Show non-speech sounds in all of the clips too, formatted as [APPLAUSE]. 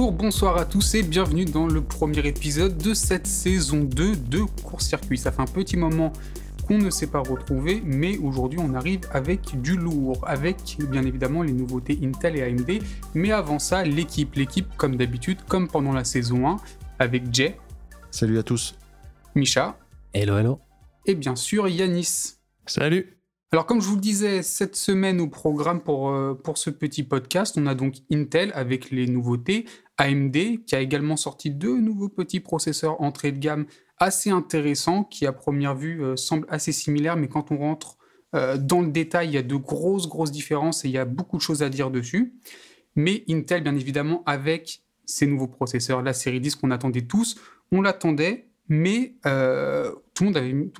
Bonjour, bonsoir à tous et bienvenue dans le premier épisode de cette saison 2 de Court Circuit. Ça fait un petit moment qu'on ne s'est pas retrouvé, mais aujourd'hui on arrive avec du lourd, avec bien évidemment les nouveautés Intel et AMD. Mais avant ça, l'équipe, l'équipe comme d'habitude, comme pendant la saison 1, avec Jay. Salut à tous. Misha. Hello, hello. Et bien sûr Yanis. Salut. Alors comme je vous le disais, cette semaine au programme pour, euh, pour ce petit podcast, on a donc Intel avec les nouveautés, AMD qui a également sorti deux nouveaux petits processeurs entrée de gamme assez intéressants qui à première vue euh, semblent assez similaires, mais quand on rentre euh, dans le détail, il y a de grosses, grosses différences et il y a beaucoup de choses à dire dessus. Mais Intel, bien évidemment, avec ces nouveaux processeurs, la série 10 qu'on attendait tous, on l'attendait, mais euh, tout, le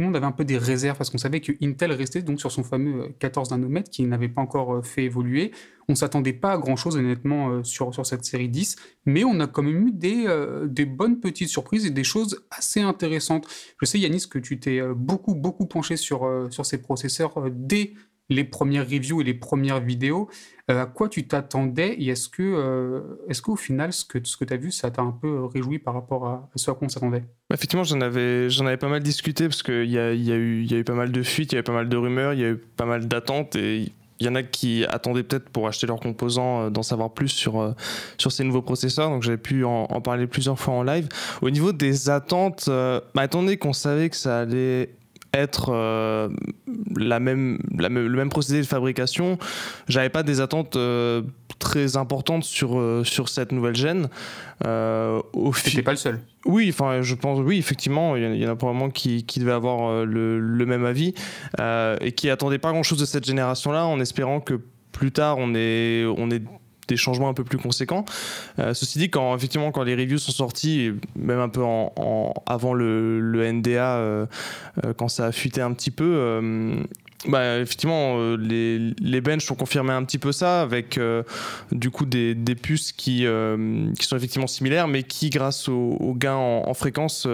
monde avait, un peu des réserves parce qu'on savait que Intel restait donc sur son fameux 14 euh, nanomètres qui n'avait pas encore euh, fait évoluer. On s'attendait pas à grand chose honnêtement sur, sur cette série 10, mais on a quand même eu des, des bonnes petites surprises et des choses assez intéressantes. Je sais Yanis que tu t'es beaucoup beaucoup penché sur, sur ces processeurs dès les premières reviews et les premières vidéos. Euh, à quoi tu t'attendais et est-ce que, euh, est-ce qu'au final, ce que, ce que tu as vu, ça t'a un peu réjoui par rapport à, ce à quoi on s'attendait? Bah, Effectivement, j'en avais, j'en avais pas mal discuté parce qu'il y a, y, a eu, y a eu pas mal de fuites, il y avait pas mal de rumeurs, il y a eu pas mal d'attentes et il y en a qui attendaient peut-être pour acheter leurs composants euh, d'en savoir plus sur, sur ces nouveaux processeurs. Donc j'avais pu en, parler plusieurs fois en live. Au niveau des attentes, bah, étant donné qu'on savait que ça allait être euh, la même, la le même procédé de fabrication, j'avais pas des attentes euh, très importantes sur, euh, sur cette nouvelle gêne. Euh, C'était pas le seul. Oui, enfin, je pense, oui, effectivement, il y, en a probablement qui, qui devaient avoir le, le, même avis et qui attendaient pas grand chose de cette génération-là en espérant que plus tard on est, on est des changements un peu plus conséquents. Euh, ceci dit, quand effectivement quand les reviews sont sortis, même un peu en, avant le, le NDA, euh, euh, quand ça a fuité un petit peu, bah, effectivement, euh, les, les benches ont confirmé un petit peu ça avec euh, du coup des, des puces qui, euh, qui sont effectivement similaires, mais qui, grâce aux gains en, fréquence,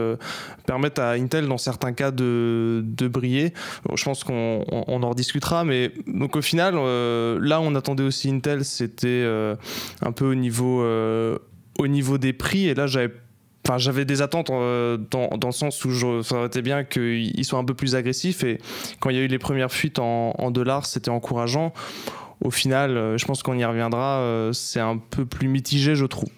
permettent à Intel, dans certains cas, de, de briller. je pense qu'on on, en rediscutera, mais donc au final, là, on attendait aussi Intel, c'était un peu au niveau, au niveau des prix, et là, j'avais Enfin, j'avais des attentes euh, dans, dans, le sens où je, ça aurait été bien qu'ils soient un peu plus agressifs. Et quand il y a eu les premières fuites en, en dollars, c'était encourageant. Au final, euh, je pense qu'on y reviendra. Euh, c'est un peu plus mitigé, je trouve.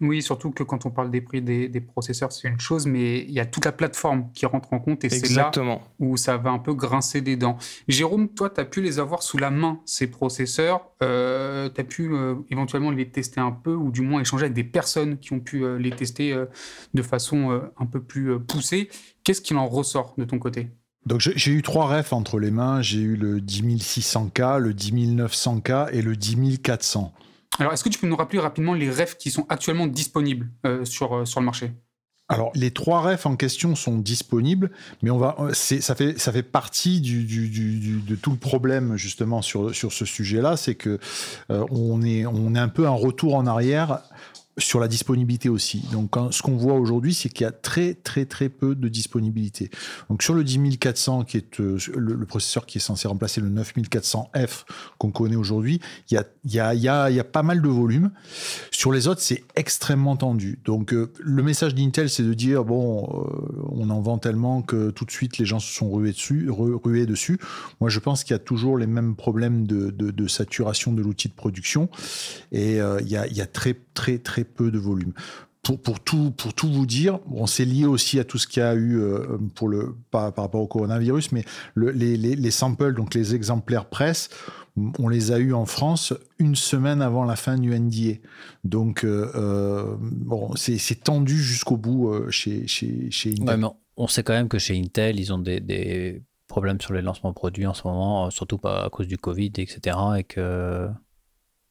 Oui, surtout que quand on parle des prix des, processeurs, c'est une chose, mais il y a toute la plateforme qui rentre en compte et c'est là où ça va un peu grincer des dents. Jérôme, toi, tu as pu les avoir sous la main, ces processeurs. Euh, tu as pu euh, éventuellement les tester un peu ou du moins échanger avec des personnes qui ont pu euh, les tester de façon un peu plus poussée. Qu'est-ce qu'il en ressort de ton côté? Donc j'ai eu trois refs entre les mains. J'ai eu le 10600K, le 10900K et le 10400. Alors, est-ce que tu peux nous rappeler rapidement les refs qui sont actuellement disponibles euh, sur, euh, sur le marché? Alors, les trois refs en question sont disponibles, mais on va, euh, ça fait, ça fait partie du, de tout le problème justement sur, sur ce sujet-là, c'est que on est, on est un peu un retour en arrière sur la disponibilité aussi. Donc, ce qu'on voit aujourd'hui, c'est qu'il y a très, très, très peu de disponibilité. Donc, sur le 10400, qui est euh, le, processeur qui est censé remplacer le 9400F qu'on connaît aujourd'hui, il y a, y, a, y, a, y a, pas mal de volume. Sur les autres, c'est extrêmement tendu. Donc, euh, le message d'Intel, c'est de dire, bon, euh, on en vend tellement que tout de suite, les gens se sont rués dessus. Rués dessus. Moi, je pense qu'il y a toujours les mêmes problèmes de, de, saturation de l'outil de production. Et il y, a, y a très, très, très peu de volume. Pour, pour, tout, pour tout vous dire, on s'est lié aussi à tout ce qu'il y a eu euh, pour le, par, par, rapport au coronavirus, mais les, les, les, samples, donc les exemplaires presse, on les a eus en France une semaine avant la fin du NDA. Donc, euh, euh, bon, c'est tendu jusqu'au bout chez, chez, chez Intel. on sait quand même que chez Intel, ils ont des, des problèmes sur les lancements produits en ce moment, surtout pas à cause du Covid, etc.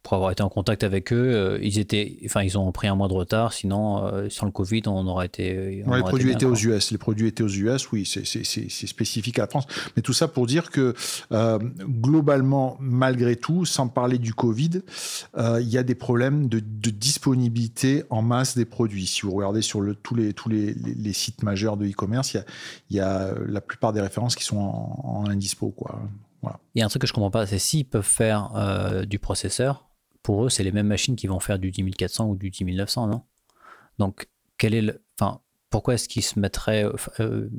pour avoir été en contact avec eux, euh, ils étaient, enfin, ils ont pris un mois de retard. Sinon, euh, sans le Covid, on aurait été. les produits étaient aux US. Les produits étaient aux US. Oui, c'est spécifique à la France. Mais tout ça pour dire que euh, globalement, malgré tout, sans parler du Covid, il y a des problèmes de, disponibilité en masse des produits. Si vous regardez sur le, tous les tous les, les, sites majeurs de e-commerce, il y, y a, la plupart des références qui sont en, en indispo, quoi. Voilà. Il y a un truc que je comprends pas, c'est s'ils peuvent faire du processeur pour eux, c'est les mêmes machines qui vont faire du 10400 ou du 10900, non? Donc, quel est le, enfin, pourquoi est-ce qu'ils se mettraient, euh,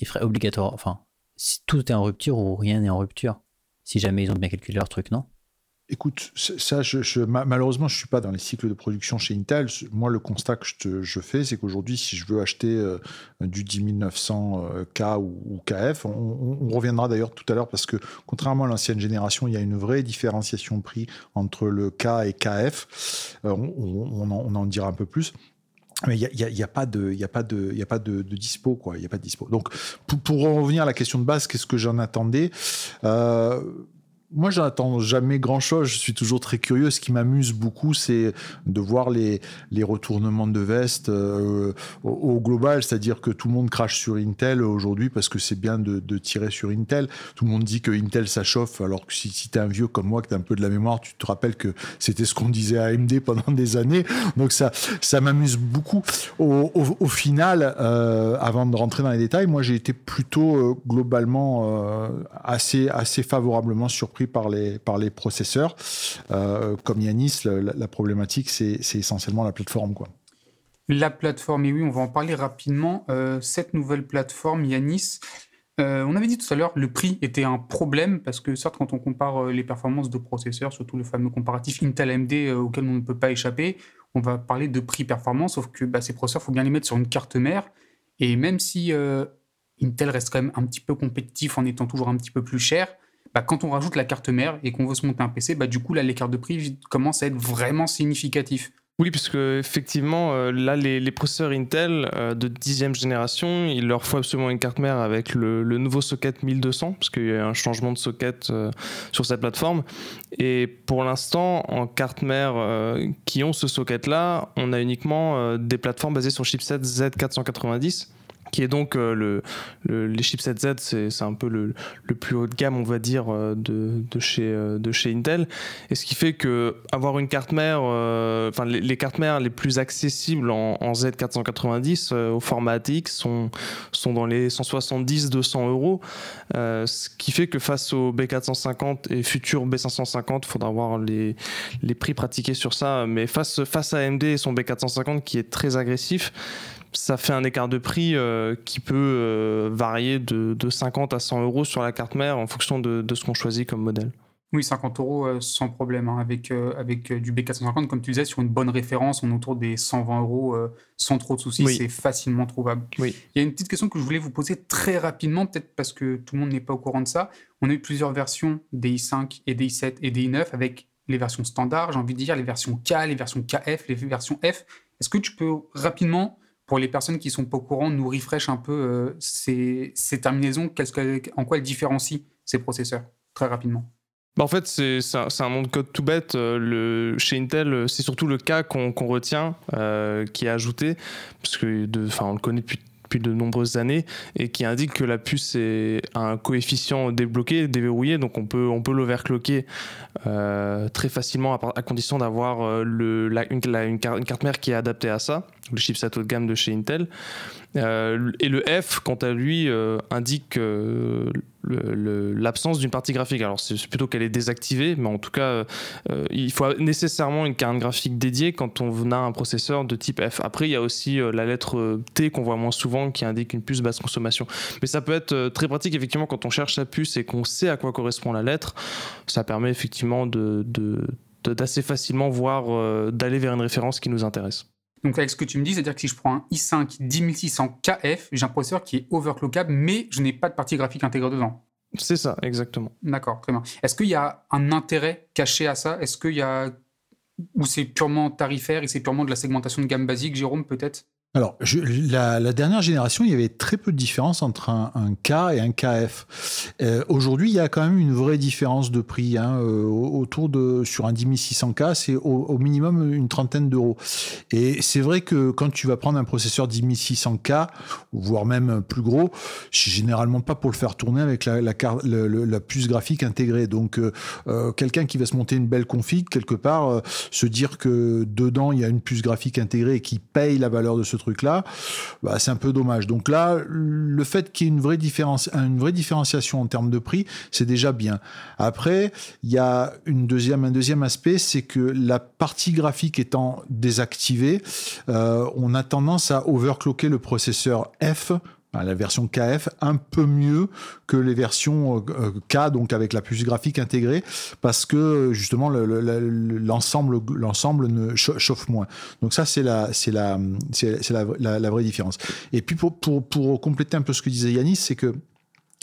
ils feraient obligatoire, enfin, si tout est en rupture ou rien n'est en rupture, si jamais ils ont bien calculé leur truc, non? Écoute, ça, malheureusement, je ne suis pas dans les cycles de production chez Intel. Moi, le constat que je, fais, c'est qu'aujourd'hui, si je veux acheter euh, du 10900K euh, ou, KF, on, reviendra d'ailleurs tout à l'heure parce que, contrairement à l'ancienne génération, il y a une vraie différenciation de prix entre le K et KF. Euh, on, en, dira un peu plus. Mais il n'y a, pas de, dispo, quoi. Il y a pas de dispo. Donc, pour, pour, revenir à la question de base, qu'est-ce que j'en attendais? Moi, j'attends jamais grand-chose. Je suis toujours très curieux. Ce qui m'amuse beaucoup, c'est de voir les, retournements de veste euh, au, global, c'est-à-dire que tout le monde crache sur Intel aujourd'hui parce que c'est bien de, tirer sur Intel. Tout le monde dit que Intel ça chauffe, alors que si, si tu es un vieux comme moi, que tu as un peu de la mémoire, tu te rappelles que c'était ce qu'on disait à AMD pendant des années. Donc ça, ça m'amuse beaucoup. Au, final, euh, avant de rentrer dans les détails, moi j'ai été plutôt euh, globalement assez, assez favorablement surpris par les, par les processeurs. Euh, comme Yanis, la, problématique, c'est essentiellement la plateforme. Quoi. La plateforme, et oui, on va en parler rapidement. Euh, cette nouvelle plateforme, Yanis, euh, on avait dit tout à l'heure, le prix était un problème parce que certes, quand on compare les performances de processeurs, surtout le fameux comparatif Intel-AMD auquel on ne peut pas échapper, on va parler de prix-performance, sauf que bah, ces processeurs, il faut bien les mettre sur une carte mère. Et même si Intel reste quand même un petit peu compétitif en étant toujours un petit peu plus cher, bah, quand on rajoute la carte mère et qu'on veut se monter un PC, bah, du coup, là, l'écart de prix commence à être vraiment significatif. Oui, parce que effectivement, euh, là, les, processeurs Intel euh, de dixième génération, il leur faut absolument une carte mère avec le, nouveau socket 1200, parce qu'il y a un changement de socket euh, sur cette plateforme. Et pour l'instant, en carte mère qui ont ce socket-là, on a uniquement des plateformes basées sur chipset Z490 qui est donc euh, le, les chipsets Z, c'est un peu le, le, plus haut de gamme, on va dire, euh, de, de, chez, euh, de chez Intel. Et ce qui fait que avoir une carte mère, enfin les, cartes mères les plus accessibles en, Z490 au format ATX sont, sont dans les 170-200 euros. ce qui fait que face au B450 et futur B550, il faudra voir les, les prix pratiqués sur ça. Mais face, face à AMD et son B450 qui est très agressif, ça fait un écart de prix euh, qui peut euh, varier de, 50 à 100 euros sur la carte mère en fonction de, ce qu'on choisit comme modèle. Oui, 50 euros euh, sans problème. Hein, avec avec du B450, comme tu disais, sur une bonne référence, on est autour des 120 euros sans trop de soucis. C'est facilement trouvable. Oui. Il y a une petite question que je voulais vous poser très rapidement, peut-être parce que tout le monde n'est pas au courant de ça. On a eu plusieurs versions des i5 et des i7 et des i9 avec les versions standards, j'ai envie de dire les versions K, les versions KF, les versions F. Est-ce que tu peux rapidement pour les personnes qui sont pas au courant, nous refresh un peu euh, ces, terminaisons, en quoi elles différencient ces processeurs, très rapidement. Bah en fait, c'est un, un, nom de code tout bête. Euh, chez Intel, c'est surtout le cas qu'on retient, euh, qui est ajouté, parce que le connaît depuis de nombreuses années et qui indique que la puce est un coefficient débloqué, déverrouillé, donc on peut, on l'overclocker euh, très facilement à, condition d'avoir euh, une, carte mère qui est adaptée à ça, le chipset haut de gamme de chez Intel. Euh, et le F, quant à lui, euh, indique l'absence d'une partie graphique. Alors c'est plutôt qu'elle est désactivée, mais en tout cas, euh, il faut nécessairement une carte graphique dédiée quand on a un processeur de type F. Après, il y a aussi la lettre T qu'on voit moins souvent qui indique une puce basse consommation. Mais ça peut être très pratique effectivement quand on cherche sa puce et qu'on sait à quoi correspond la lettre. Ça permet effectivement d'assez facilement voir d'aller vers une référence qui nous intéresse. Donc avec ce que tu me dis, c'est-à-dire que si je prends un i5 10600 KF, j'ai un processeur qui est overclockable, mais je n'ai pas de partie graphique intégrée dedans. C'est ça, exactement. D'accord, très bien. Est-ce qu'il y a un intérêt caché à ça? Est-ce qu'il y a ou c'est purement tarifaire et c'est purement de la segmentation de gamme basique, Jérôme, peut-être? Alors, la, dernière génération, il y avait très peu de différence entre un, K et un KF. Euh, aujourd'hui, il y a quand même une vraie différence de prix. Hein, euh, autour de sur un 10600K, c'est au, minimum une trentaine d'euros. Et c'est vrai que quand tu vas prendre un processeur 10600K, voire même plus gros, généralement pas pour le faire tourner avec la, la, puce graphique intégrée. Donc, euh, quelqu'un qui va se monter une belle config quelque part, se dire que dedans il y a une puce graphique intégrée et qui paye la valeur de ce truc truc-là, bah, c'est un peu dommage. Donc là, le fait qu'il y ait une vraie, différence, une vraie différenciation en termes de prix, c'est déjà bien. Après, il y a une deuxième, un deuxième aspect, c'est que la partie graphique étant désactivée, euh, on a tendance à overclocker le processeur F la version KF un peu mieux que les versions euh, K, donc avec la puce graphique intégrée, parce que justement l'ensemble ne chauffe moins. Donc ça c'est la vraie différence. Et puis pour, compléter un peu ce que disait Yanis, c'est que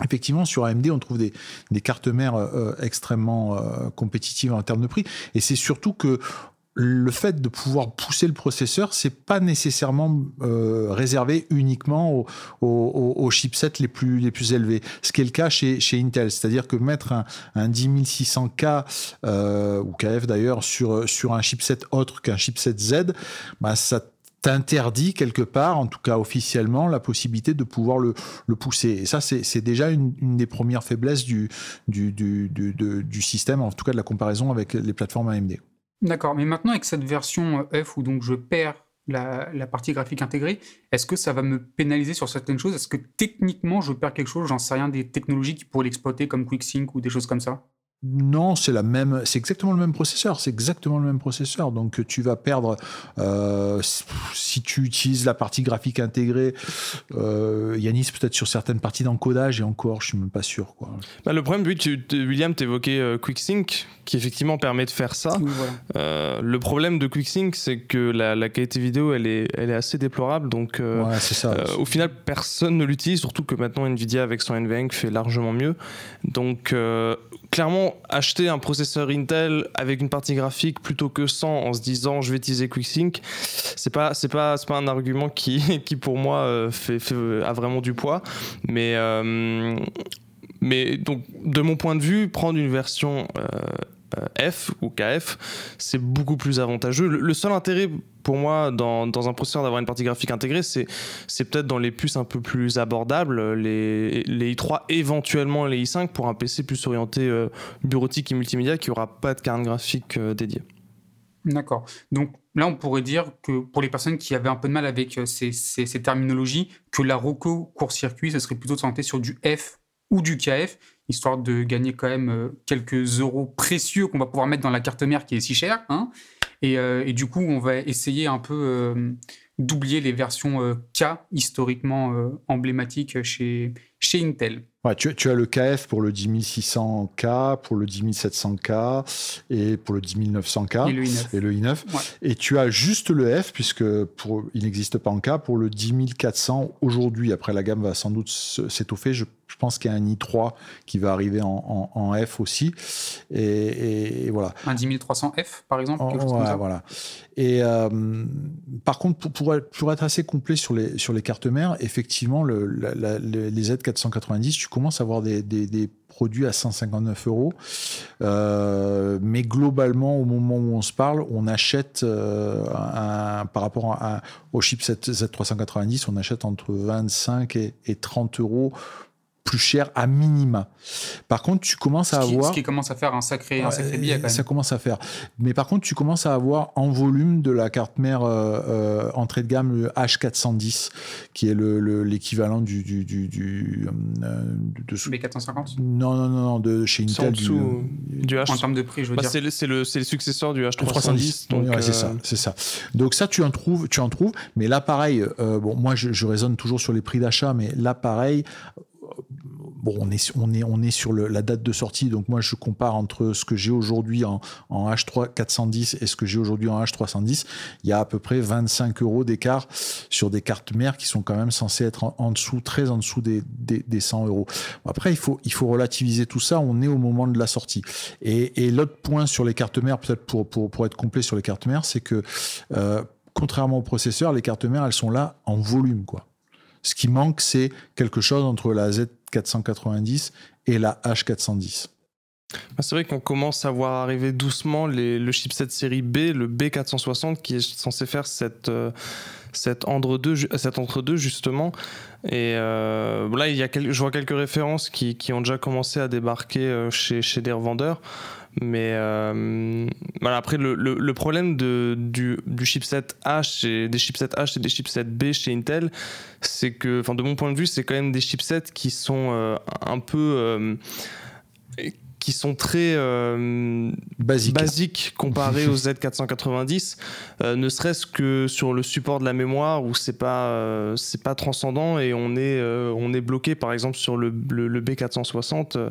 Effectivement, sur AMD, on trouve des, cartes mères euh, extrêmement euh, compétitives en termes de prix. Et c'est surtout que le fait de pouvoir pousser le processeur, c'est pas nécessairement euh, réservé uniquement aux, chipsets les plus, les plus élevés. Ce qui est le cas chez, chez Intel. C'est-à-dire que mettre un, un 10600K euh, ou KF d'ailleurs sur, sur un chipset autre qu'un chipset Z, bah, ça t'interdit quelque part, en tout cas officiellement, la possibilité de pouvoir le, le pousser. Et ça, c'est déjà une, une, des premières faiblesses du, du, du, du, du système, en tout cas de la comparaison avec les plateformes AMD. D'accord, mais maintenant avec cette version euh, F où donc je perds la, partie graphique intégrée, est-ce que ça va me pénaliser sur certaines choses? Est-ce que techniquement je perds quelque chose? J'en sais rien des technologies qui pourraient l'exploiter comme QuickSync ou des choses comme ça? Non, c'est la même, c'est exactement le même processeur, c'est exactement le même processeur. Donc tu vas perdre euh, si tu utilises la partie graphique intégrée. Euh, Yanis peut-être sur certaines parties d'encodage et encore, je suis même pas sûr quoi. Bah, le problème, oui, tu, William, t'évoquais euh, QuickSync qui effectivement permet de faire ça. Euh, le problème de QuickSync, c'est que la, qualité vidéo, elle est, elle est assez déplorable. Donc euh, ça, au final, personne ne l'utilise, surtout que maintenant Nvidia avec son NVENC fait largement mieux. Donc clairement, acheter un processeur Intel avec une partie graphique plutôt que sans en se disant je vais utiliser QuickSync, c'est pas c'est pas c'est pas un argument qui [LAUGHS] qui pour moi euh, fait, a vraiment du poids, mais euh, mais donc de mon point de vue, prendre une version euh, euh, F ou KF, c'est beaucoup plus avantageux. Le, seul intérêt pour moi dans, dans un processeur d'avoir une partie graphique intégrée, c'est, peut-être dans les puces un peu plus abordables, les, les i3, éventuellement les i5 pour un PC plus orienté euh, bureautique et multimédia qui aura pas de carte graphique euh, dédiée. D'accord. Donc là, on pourrait dire que pour les personnes qui avaient un peu de mal avec ces, ces, ces terminologies, que la ROCO court-circuit, ce serait plutôt s'orienter sur du F ou du KF, histoire de gagner quand même euh, quelques euros précieux qu'on va pouvoir mettre dans la carte mère qui est si chère. Hein. Euh, et, du coup, on va essayer un peu euh, d'oublier les versions K historiquement emblématiques chez, chez Intel. Ouais, tu, tu, as le KF pour le 10600K, pour le 10700K et pour le 10900K et le i9. Et, le i9. et tu as juste le F, puisque pour, il n'existe pas en K, pour le 10400 aujourd'hui. Après, la gamme va sans doute s'étoffer. Je, je, pense qu'il y a un i3 qui va arriver en, en, en F aussi. Et, et, voilà. Un 10300F, par exemple quelque chose comme ça. Voilà. Et euh, par contre, pour, pour, être, pour, être, assez complet sur les, sur les cartes mères, effectivement, le, la, la, les Z490, tu commences à avoir des, des, des produits à 159 euros. Euh, mais globalement, au moment où on se parle, on achète, euh, un, par rapport à, au chipset Z390, on achète entre 25 et, et 30 euros plus cher à minima. Par contre, tu commences à avoir... Ce qui commence à faire un sacré, un sacré billet quand même. Ça commence à faire. Mais par contre, tu commences à avoir en volume de la carte mère euh, euh, entrée de gamme le H410, qui est l'équivalent le, du... du, du, du euh, de, B450 Non, non, non, de chez Intel. Du, du, H... En termes de prix, je veux bah, dire. C'est le, le, successeur du H310. Donc, ouais, c'est ça, c'est ça. Donc ça, tu en trouves, tu en trouves. Mais là, pareil, euh, bon, moi, je, je raisonne toujours sur les prix d'achat, mais là, pareil, bon, on est, on est, on est sur la date de sortie, donc moi je compare entre ce que j'ai aujourd'hui en, en, H3 410 et ce que j'ai aujourd'hui en H310. Il y a à peu près 25 euros d'écart sur des cartes mères qui sont quand même censées être en, dessous, très en dessous des, des, des, 100 euros. Après, il faut, il faut relativiser tout ça. On est au moment de la sortie. Et, l'autre point sur les cartes mères, peut-être pour, pour, pour être complet sur les cartes mères, c'est que euh, contrairement au processeur, les cartes mères, elles sont là en volume, quoi. Ce qui manque, c'est quelque chose entre la Z490 et la H410. Bah, c'est vrai qu'on commence à voir arriver doucement le chipset série B, le B460, qui est censé faire cette, euh, cette entre-deux, cette entre-deux justement. Et là, il y a je vois quelques références qui, ont déjà commencé à débarquer chez, chez des revendeurs. Mais voilà, après, le, le, problème de, du, du, chipset H et des chipsets H et des chipsets B chez Intel, c'est que, enfin, de mon point de vue, c'est quand même des chipsets qui sont un peu qui sont très euh, basiques comparés [LAUGHS] aux Z490, euh, ne serait-ce que sur le support de la mémoire où c'est pas euh, c'est pas transcendant et on est on est bloqué par exemple sur le, le, B460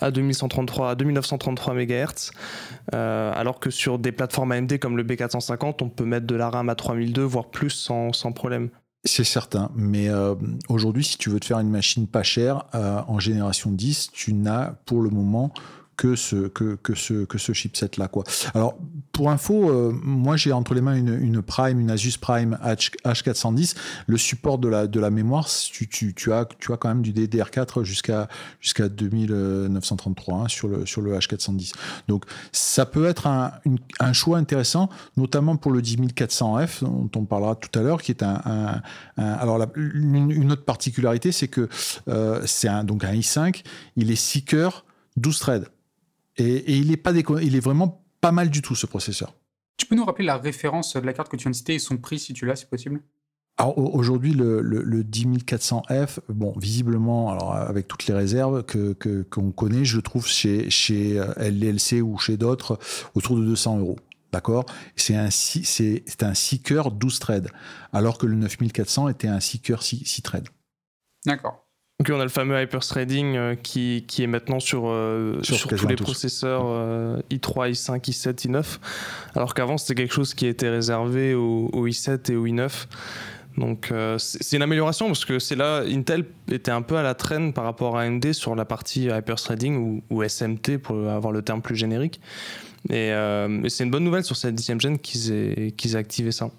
à 2133 à 2933 MHz alors que sur des plateformes AMD comme le B450 on peut mettre de la RAM à 3002 voire plus sans, sans problème. C'est certain, mais aujourd'hui, si tu veux te faire une machine pas chère en génération 10, tu n'as pour le moment que ce, que, ce, que ce chipset-là. Quoi. Alors, pour info, euh, moi j'ai entre les mains une, une, Prime, une Asus Prime H, 410 Le support de la, de la mémoire, tu, tu, tu, as, tu as quand même du DDR4 jusqu'à jusqu'à 2933 hein, sur, le, sur le H410. Donc, ça peut être un, un choix intéressant, notamment pour le 10400F, dont on parlera tout à l'heure, qui est un. un, alors, une, autre particularité, c'est que euh, c'est un, donc un i5, il est 6 cœurs, 12 threads. Et, il est pas il est vraiment pas mal du tout ce processeur. Tu peux nous rappeler la référence de la carte que tu viens de citer et son prix si tu l'as, si possible? Alors aujourd'hui, le, le, 10400F, bon, visiblement, alors avec toutes les réserves que qu'on connaît, je le trouve chez chez euh, LLC ou chez d'autres autour de 200 euros. D'accord? C'est un, c'est, un 6 cœurs 12 threads, alors que le 9400 était un 6 cœurs 6, 6 threads. D'accord. Donc on a le fameux hyperthreading euh, qui, qui est maintenant sur, euh, sur, tous les processeurs euh, i3, i5, i7, i9, alors qu'avant c'était quelque chose qui était réservé au, i7 et au i9. Donc c'est une amélioration parce que c'est là Intel était un peu à la traîne par rapport à AMD sur la partie hyperthreading ou, ou SMT pour avoir le terme plus générique. Et, c'est une bonne nouvelle sur cette dixième gène qu'ils aient, qu'ils aient activé ça.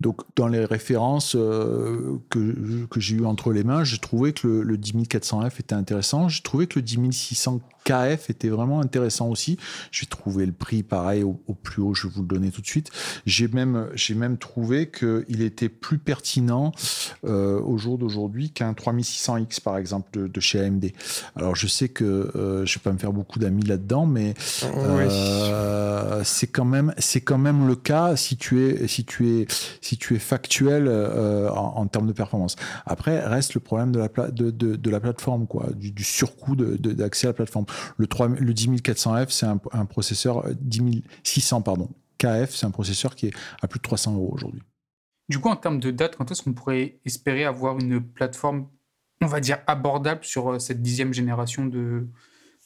Donc, dans les références euh, que, j'ai eues entre les mains, j'ai trouvé que le, le 10400F était intéressant. J'ai trouvé que le 10600 KF était vraiment intéressant aussi. J'ai trouvé le prix pareil au, plus haut, je vais vous le donner tout de suite. J'ai même, j'ai même trouvé qu'il était plus pertinent euh, au jour d'aujourd'hui qu'un 3600X par exemple de, chez AMD. Alors je sais que euh, je vais pas me faire beaucoup d'amis là-dedans, mais euh, c'est quand même, c'est quand même le cas si tu es, si tu es, si tu es factuel en, termes de performance. Après reste le problème de la, de, de, la plateforme, quoi, du, du surcoût d'accès à la plateforme. Le, 3, le 10400F, c'est un, processeur, 10600, euh, pardon. KF, c'est un processeur qui est à plus de 300 euros aujourd'hui. Du coup, en termes de date, quand est-ce qu'on pourrait espérer avoir une plateforme, on va dire, abordable sur euh, cette dixième génération de,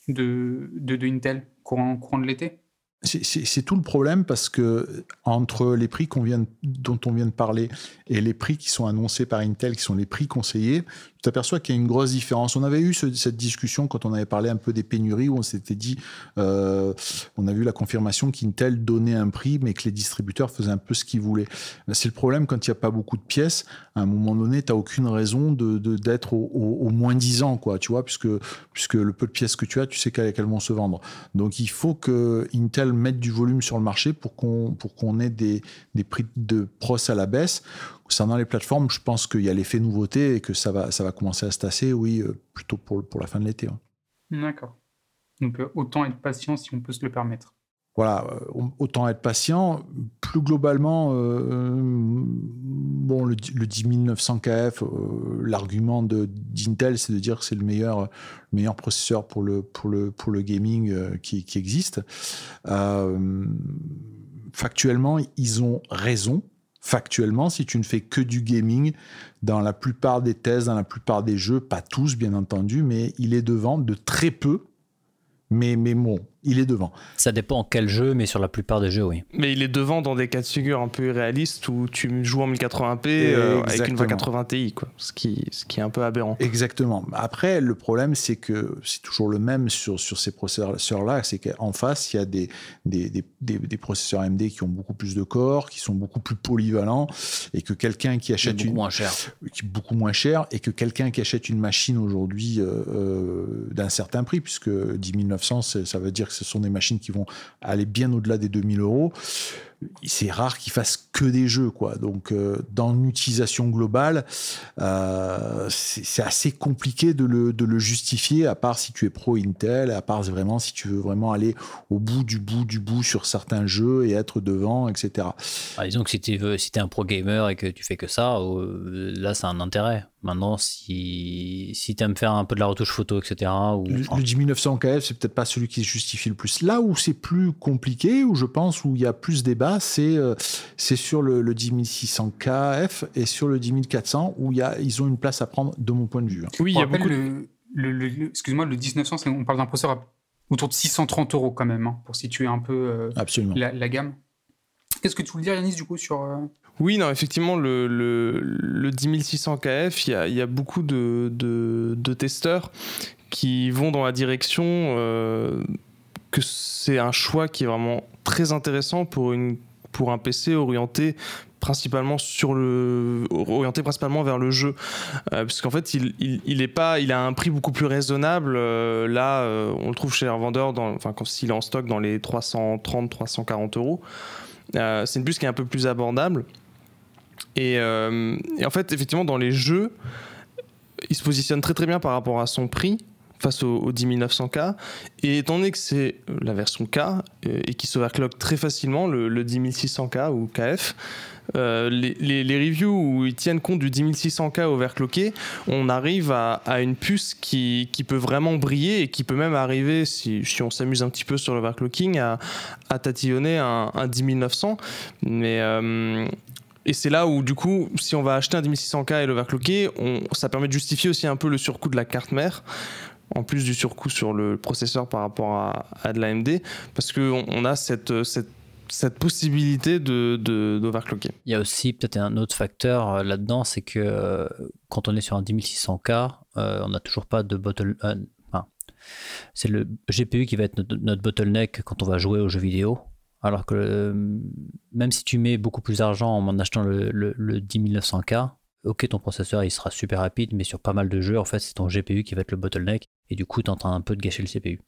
de, de, Intel, courant, courant de l'été? C'est tout le problème parce que entre les prix vient, dont on vient de parler et les prix qui sont annoncés par Intel, qui sont les prix conseillés, t'aperçois qu'il y a une grosse différence. On avait eu cette discussion quand on avait parlé un peu des pénuries, où on s'était dit, euh, on a vu la confirmation qu'Intel donnait un prix, mais que les distributeurs faisaient un peu ce qu'ils voulaient. C'est le problème quand il n'y a pas beaucoup de pièces. À un moment donné, tu n'as aucune raison d'être au, moins 10 ans, quoi, tu vois, puisque, le peu de pièces que tu as, tu sais qu'elles vont se vendre. Donc il faut que Intel mette du volume sur le marché pour qu'on pour qu'on ait des, des prix de pros à la baisse Concernant les plateformes, je pense qu'il y a l'effet nouveauté et que ça va, ça va commencer à se tasser, oui, euh, plutôt pour, pour la fin de l'été. D'accord. Donc euh, autant être patient si on peut se le permettre. Voilà, euh, autant être patient. Plus globalement, bon, le, le 10900 KF, l'argument d'Intel, c'est de dire que c'est le meilleur, meilleur processeur pour le, pour le, pour le gaming qui, qui, existe. factuellement, ils ont raison factuellement, si tu ne fais que du gaming, dans la plupart des thèses, dans la plupart des jeux, pas tous bien entendu, mais il est devant de très peu, mais, mais bon, il est devant. Ça dépend quel jeu, mais sur la plupart des jeux, oui. Mais il est devant dans des cas de figure un peu irréalistes où tu joues en 1080p euh, avec une 2080 Ti, quoi. Ce, qui, ce qui est un peu aberrant. Exactement. Après, le problème, c'est que c'est toujours le même sur, sur ces processeurs-là, c'est qu'en face, il y a des des, des, des, processeurs AMD qui ont beaucoup plus de corps, qui sont beaucoup plus polyvalents, et que quelqu'un qui achète beaucoup une. moins cher. Qui, beaucoup moins cher, et que quelqu'un qui achète une machine aujourd'hui euh, euh, d'un certain prix, puisque 10 900, ça veut dire ce sont des machines qui vont aller bien au-delà des 2000 euros. C'est rare qu'ils fassent que des jeux, quoi. Donc, euh, dans l'utilisation globale, euh, c'est assez compliqué de le, de le, justifier, à part si tu es pro Intel, à part vraiment si tu veux vraiment aller au bout du bout du bout sur certains jeux et être devant, etc. Ah, disons que si tu es, si es un pro gamer et que tu fais que ça, euh, là, c'est un intérêt. Maintenant, si, si tu aimes faire un peu de la retouche photo, etc. Ou... Le, le 10900 KF, c'est peut-être pas celui qui se justifie le plus. Là où c'est plus compliqué, où je pense où il y a plus débat, c'est euh, c'est sur le, le 10600 KF et sur le 10400 où il y a, ils ont une place à prendre de mon point de vue. Hein. Oui, il y a beaucoup le, le, excuse-moi, le 1900, on parle d'un processeur autour de 630 euros quand même, hein, pour situer un peu euh, Absolument. La, la gamme. Qu'est-ce que tu voulais dire, Yanis, du coup, sur... Euh... Oui, non, effectivement, le, le, le 10600 KF, il y a, y a, beaucoup de, de, de, testeurs qui vont dans la direction euh, que c'est un choix qui est vraiment très intéressant pour, une, pour un PC orienté principalement sur le orienté principalement vers le jeu. Euh, parce qu'en fait il, il, il, est pas il a un prix beaucoup plus raisonnable euh, là euh, on le trouve chez les revendeurs dans enfin s'il est en stock dans les 330 340 euros euh, c'est une puce qui est un peu plus abordable. Et, et, en fait, effectivement, dans les jeux, il se positionne très très bien par rapport à son prix face au, au 10 900K. Et étant donné que c'est la version K euh, et qui s'overclock très facilement, le, le 10 600K ou KF, euh, les, reviews où ils tiennent compte du 10600K overclocké, on arrive à, une puce qui, peut vraiment briller et qui peut même arriver, si, on s'amuse un petit peu sur l'overclocking, à, à tatillonner un, un 10900. Mais euh, et c'est là où, du coup, si on va acheter un 10600K et l'overclocker, ça permet de justifier aussi un peu le surcoût de la carte mère, en plus du surcoût sur le processeur par rapport à, de l'AMD, parce qu'on on a cette, cette, possibilité d'overclocker. De, Il y a aussi peut-être un autre facteur là-dedans, c'est que euh, quand on est sur un 10600K, euh, on n'a toujours pas de bottle. Euh, enfin, c'est le GPU qui va être notre, bottleneck quand on va jouer aux jeux vidéo. Alors que euh, même si tu mets beaucoup plus d'argent en achetant le, le, le 10 900K, ok, ton processeur il sera super rapide, mais sur pas mal de jeux, en fait, c'est ton GPU qui va être le bottleneck, et du coup, tu es en train un peu de gâcher le CPU.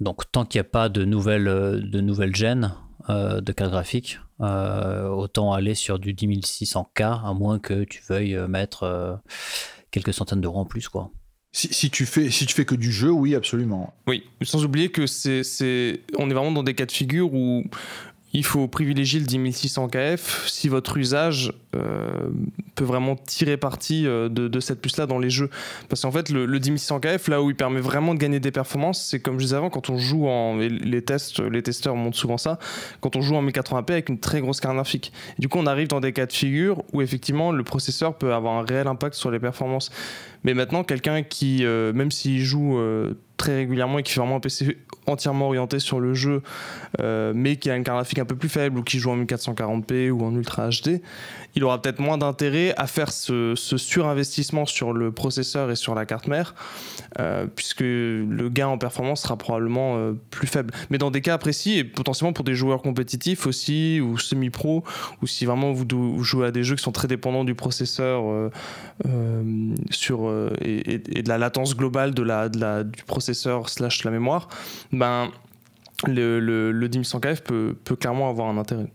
Donc, tant qu'il n'y a pas de nouvelles, de nouvelles gènes euh, de carte graphique, euh, autant aller sur du 10600K, à moins que tu veuilles mettre euh, quelques centaines d'euros en plus, quoi. Si, si, tu fais, si tu fais que du jeu, oui, absolument. Oui, sans oublier que c'est, c'est, on est vraiment dans des cas de figure où il faut privilégier le 10600 KF si votre usage euh, peut vraiment tirer parti euh, de, cette puce-là dans les jeux. Parce qu'en fait, le, le 10600 KF, là où il permet vraiment de gagner des performances, c'est comme je disais avant, quand on joue en. Les tests, les testeurs montrent souvent ça, quand on joue en 1080p avec une très grosse carte graphique. Et du coup, on arrive dans des cas de figure où effectivement le processeur peut avoir un réel impact sur les performances. Mais maintenant, quelqu'un qui, euh, même s'il joue très régulièrement et qui fait vraiment un PC entièrement orienté sur le jeu, mais qui a une carte graphique un peu plus faible ou qui joue en 1440p ou en Ultra HD, il aura peut-être moins d'intérêt à faire ce, surinvestissement sur le processeur et sur la carte mère, euh, puisque le gain en performance sera probablement euh, plus faible. Mais dans des cas précis, et potentiellement pour des joueurs compétitifs aussi, ou semi-pro, ou si vraiment vous, jouez à des jeux qui sont très dépendants du processeur euh, sur, et, de la latence globale de la, du processeur slash la mémoire, ben, le, 10100KF peut, peut clairement avoir un intérêt.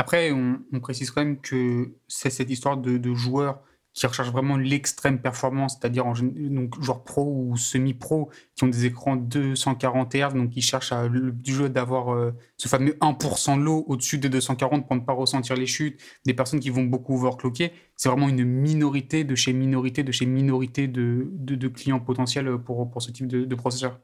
Après, on, précise quand même que c'est cette histoire de, joueurs qui recherchent vraiment l'extrême performance, c'est-à-dire donc joueurs pro ou semi-pro qui ont des écrans 240 Hz, donc qui cherchent à, du jeu d'avoir euh, ce fameux 1% de au-dessus de 240 pour ne pas ressentir les chutes, des personnes qui vont beaucoup overclocker. C'est vraiment une minorité de chez minorité de chez minorité de, clients potentiels pour, ce type de, processeur.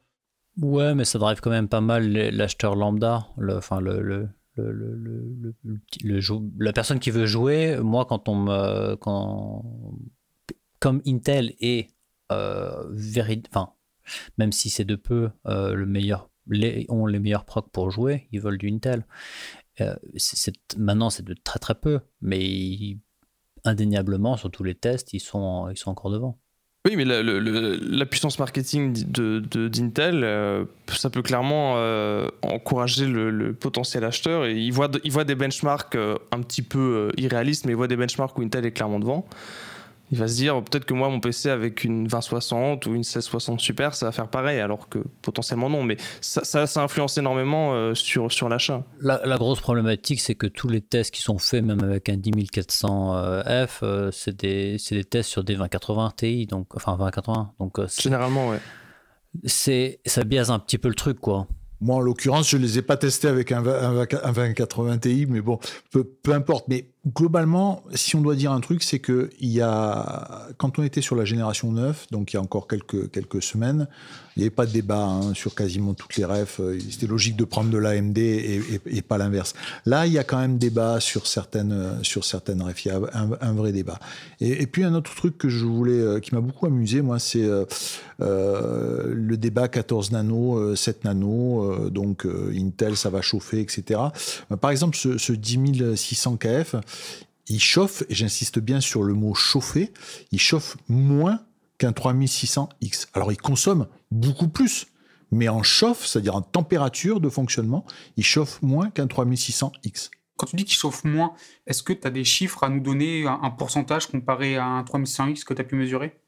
Ouais, mais ça drive quand même pas mal l'acheteur lambda, enfin le le, le, le, le, la personne qui veut jouer, moi, quand on me. Quand, comme Intel est. Euh, véri, enfin, même si c'est de peu euh, le meilleur, les, ont les meilleurs procs pour jouer, ils veulent du Intel. Euh, maintenant, c'est de très très peu, mais indéniablement, sur tous les tests, ils sont, ils sont encore devant. Oui, mais la, puissance marketing d'Intel, euh, ça peut clairement euh, encourager le, le, potentiel acheteur. Et il voit, il voit des benchmarks euh, un petit peu irréalistes, mais il voit des benchmarks où Intel est clairement devant. Il va se dire peut-être que moi mon PC avec une 2060 ou une 1660 Super ça va faire pareil alors que potentiellement non mais ça, ça, influence énormément euh, sur, sur l'achat. La, grosse problématique c'est que tous les tests qui sont faits même avec un 10400F euh, c'est des, des, tests sur des 2080 Ti donc enfin 2080 donc généralement ouais. C'est ça biaise un petit peu le truc quoi. Moi, en l'occurrence, je ne les ai pas testés avec un, un, un 2080 Ti, mais bon, peu, peu importe. Mais globalement, si on doit dire un truc, c'est que il y a, quand on était sur la génération 9, donc il y a encore quelques, quelques semaines, il n'y avait pas de débat hein, sur quasiment toutes les refs. C'était logique de prendre de l'AMD et, pas l'inverse. Là, il y a quand même débat sur certaines, sur certaines refs. Il y a un, vrai débat. Et, puis un autre truc que je voulais, euh, qui m'a beaucoup amusé, moi, c'est euh, euh le débat 14 nano, 7 euh, nano. donc Intel, ça va chauffer, etc. Par exemple, ce, ce 10600 KF, il chauffe, et j'insiste bien sur le mot chauffer, il chauffe moins qu'un 3600X. Alors il consomme beaucoup plus, mais en chauffe, c'est-à-dire en température de fonctionnement, il chauffe moins qu'un 3600X. Quand tu dis qu'il chauffe moins, est-ce que tu as des chiffres à nous donner, un, pourcentage comparé à un 3600X que tu as pu mesurer?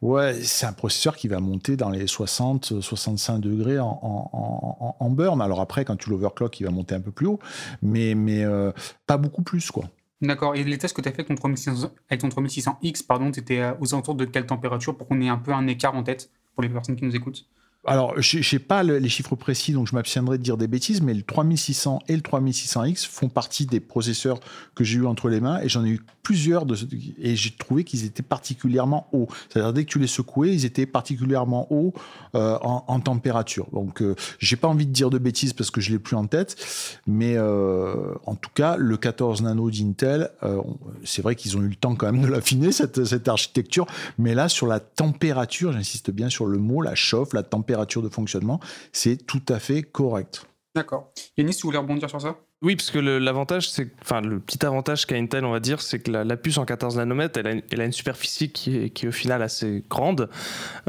Ouais, c'est un processeur qui va monter dans les 60-65 degrés en, burn. Alors après, quand tu l'overclock, il va monter un peu plus haut, mais, mais euh, pas beaucoup plus, quoi. D'accord. Et les tests que tu as fait avec ton 3600X, pardon, tu étais euh, aux alentours de quelle température pour qu'on ait un peu un écart en tête pour les personnes qui nous écoutent? Alors, je n'ai pas les chiffres précis, donc je m'abstiendrai de dire des bêtises, mais le 3600 et le 3600X font partie des processeurs que j'ai eu entre les mains, et j'en ai eu plusieurs, et j'ai trouvé qu'ils étaient particulièrement hauts. C'est-à-dire, dès que tu les secouais, ils étaient particulièrement hauts euh, en, température. Donc, euh, j'ai pas envie de dire de bêtises parce que je l'ai plus en tête, mais euh, en tout cas, le 14 nano d'Intel, euh, c'est vrai qu'ils ont eu le temps quand même de l'affiner, cette architecture, mais là, sur la température, j'insiste bien sur le mot, la chauffe, la température, température de fonctionnement, c'est tout à fait correct. D'accord. Yanis, tu voulais rebondir sur ça? Oui, parce que l'avantage, c'est, enfin, le petit avantage qu'a Intel, on va dire, c'est que la, puce en 14 nanomètres, elle a, une, superficie qui est, qui au final assez grande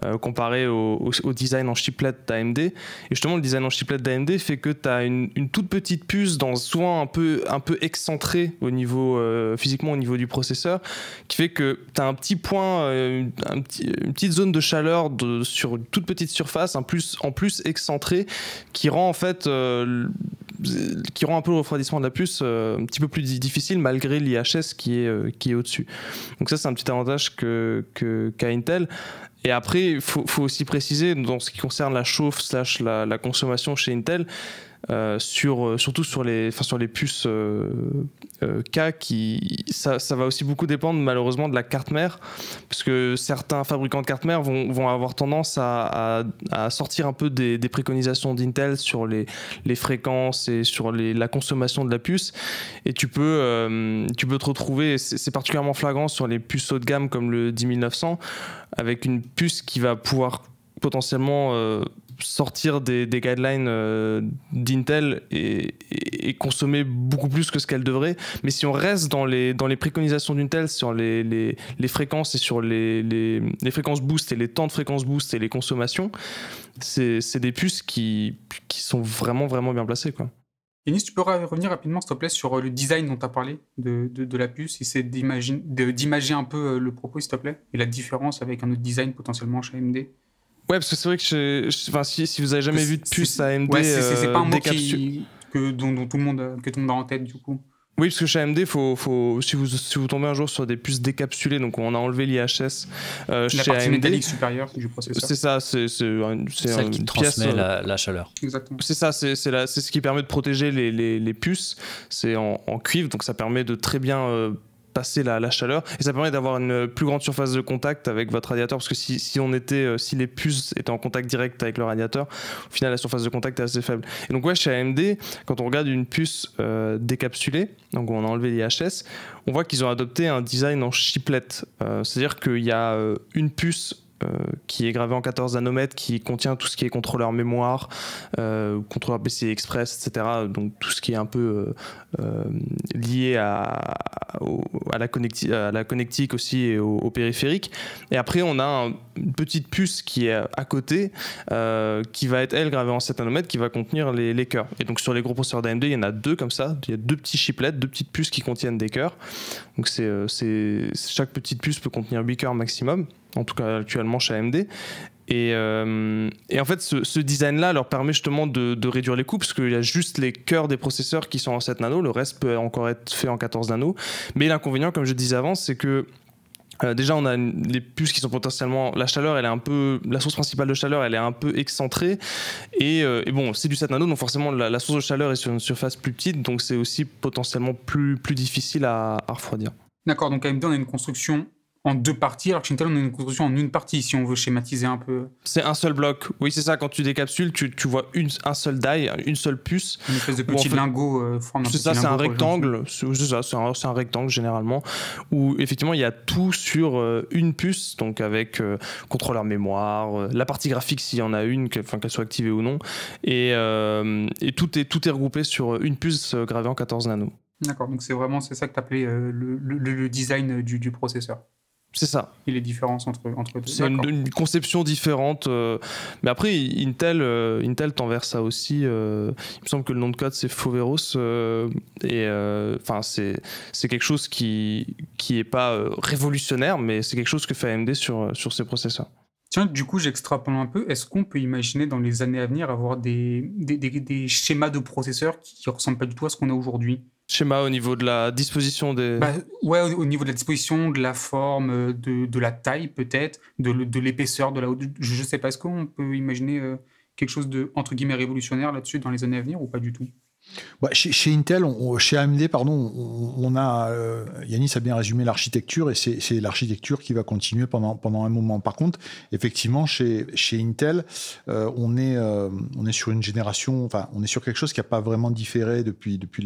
euh, comparée au, design en chiplet d'AMD. Et justement, le design en chiplet d'AMD fait que tu as une, toute petite puce, dans, souvent un peu, un peu excentrée au niveau, euh, physiquement au niveau du processeur, qui fait que tu as un petit point, euh, une petite zone de chaleur sur une toute petite surface, un plus, en plus excentrée, qui rend en fait qui rend un peu le refroidissement de la puce euh, un petit peu plus difficile malgré l'IHS qui est, euh, est au-dessus. Donc ça c'est un petit avantage que, qu'a Intel. Et après, il faut, faut, aussi préciser, dans ce qui concerne la chauffe slash la, la consommation chez Intel, euh, euh, surtout sur les, sur les puces euh, K, qui, ça, va aussi beaucoup dépendre malheureusement de la carte mère, parce que certains fabricants de cartes mères vont, avoir tendance à, sortir un peu des, préconisations d'Intel sur les, fréquences et sur la consommation de la puce. Et tu peux, tu peux te retrouver, c'est particulièrement flagrant sur les puces haut de gamme comme le 10900, avec une puce qui va pouvoir potentiellement sortir des, guidelines euh, d'Intel et, consommer beaucoup plus que ce qu'elle devrait. Mais si on reste dans les, dans les préconisations d'Intel sur les, les, les, fréquences et sur les, les, fréquences boost et les temps de fréquences boost et les consommations, c'est des puces qui, qui sont vraiment, vraiment bien placées. Quoi. Tu peux revenir rapidement, s'il te plaît, sur euh, le design dont tu as parlé de, de, la puce, et d'imager un peu euh, le propos, s'il te plaît, et la différence avec un autre design potentiellement chez AMD Ouais, parce que c'est vrai que enfin, si, si, vous avez jamais vu de puce AMD, ouais, c'est pas un mot qui, que, dont, tout le monde, que tout le monde a en tête du coup. Oui, parce que chez AMD, faut, faut, si, vous, si vous tombez un jour sur des puces décapsulées, donc on a enlevé l'IHS euh, La partie métallique supérieure du processeur. C'est ça, c'est celle qui transmet euh, la, la, chaleur. Exactement. C'est ça, c'est ce qui permet de protéger les, les, les puces. C'est en, en, cuivre, donc ça permet de très bien euh, passer la, chaleur. Et ça permet d'avoir une plus grande surface de contact avec votre radiateur parce que si, si, on était euh, si les puces étaient en contact direct avec le radiateur au final la surface de contact est assez faible. Et donc ouais chez AMD quand on regarde une puce euh, décapsulée donc on a enlevé l'IHS on voit qu'ils ont adopté un design en chiplet. Euh, c'est à dire qu'il y a une puce qui est gravé en 14 nanomètres, qui contient tout ce qui est contrôleur mémoire, contrôleur PCI Express, etc. Donc tout ce qui est un peu lié à, la connectique aussi et au, périphérique. Et après, on a une petite puce qui est à côté, qui va être, elle, gravée en 7 nanomètres, qui va contenir les, les cœurs. Et donc sur les gros processeurs d'AMD, il y en a deux comme ça. Il y a deux petits chiplets, deux petites puces qui contiennent des cœurs. Donc c'est, chaque petite puce peut contenir 8 cœurs maximum, en tout cas actuellement chez AMD. Et, euh, et, en fait, ce, design-là leur permet justement de, réduire les coûts, parce qu'il y a juste les cœurs des processeurs qui sont en 7 nano, le reste peut encore être fait en 14 nano. Mais l'inconvénient, comme je disais avant, c'est que euh, déjà, on a les puces qui sont potentiellement. La chaleur, elle est un peu. La source principale de chaleur, elle est un peu excentrée. Et, euh, bon, c'est du 7 nano, donc forcément, la, source de chaleur est sur une surface plus petite, donc c'est aussi potentiellement plus difficile à refroidir. D'accord, donc AMD, on a une construction en deux parties, alors que chez Intel, on a une construction en une partie, si on veut schématiser un peu. C'est un seul bloc. Oui, c'est ça. Quand tu décapsules, tu, tu vois une, un seul die, une seule puce. Une espèce de petit lingot. Euh, c'est ça, c'est un rectangle. C'est ça, c'est un, un, rectangle généralement. Où effectivement, il y a tout sur euh, une puce, donc avec euh, contrôleur mémoire, la partie graphique s'il y en a une, qu'elle soit activée ou non. Et, et, tout, est, tout est regroupé sur une puce gravée en 14 nano. D'accord, donc c'est vraiment c'est ça que tu appelais le, le, le, design du, du processeur. C'est ça. Et les différences entre, entre deux. C'est une, conception différente. Euh, mais après, Intel, euh, Intel tend vers ça aussi. Euh, il me semble que le nom de code, c'est Foveros. et enfin, c'est, c'est quelque chose qui qui est pas révolutionnaire, mais c'est quelque chose que fait AMD sur, sur ses processeurs. Tiens, du coup, j'extrapole un peu. Est-ce qu'on peut imaginer dans les années à venir avoir des, des, des, des schémas de processeurs qui ne ressemblent pas du tout à ce qu'on a aujourd'hui? Schéma au niveau de la disposition des. Bah, ouais, au niveau de la disposition, de la forme, euh, de, de la taille peut-être, de, de l'épaisseur, de la hauteur. Je ne sais pas, est-ce qu'on peut imaginer euh, quelque chose de, entre guillemets, révolutionnaire là-dessus dans les années à venir ou pas du tout? Bah, chez, Intel, chez AMD, pardon, on, a, euh, Yanis a bien résumé l'architecture et c'est l'architecture qui va continuer pendant, pendant un moment. Par contre, effectivement, chez, chez Intel, euh, on, est, euh, on est sur une génération, enfin, on est sur quelque chose qui n'a pas vraiment différé depuis, depuis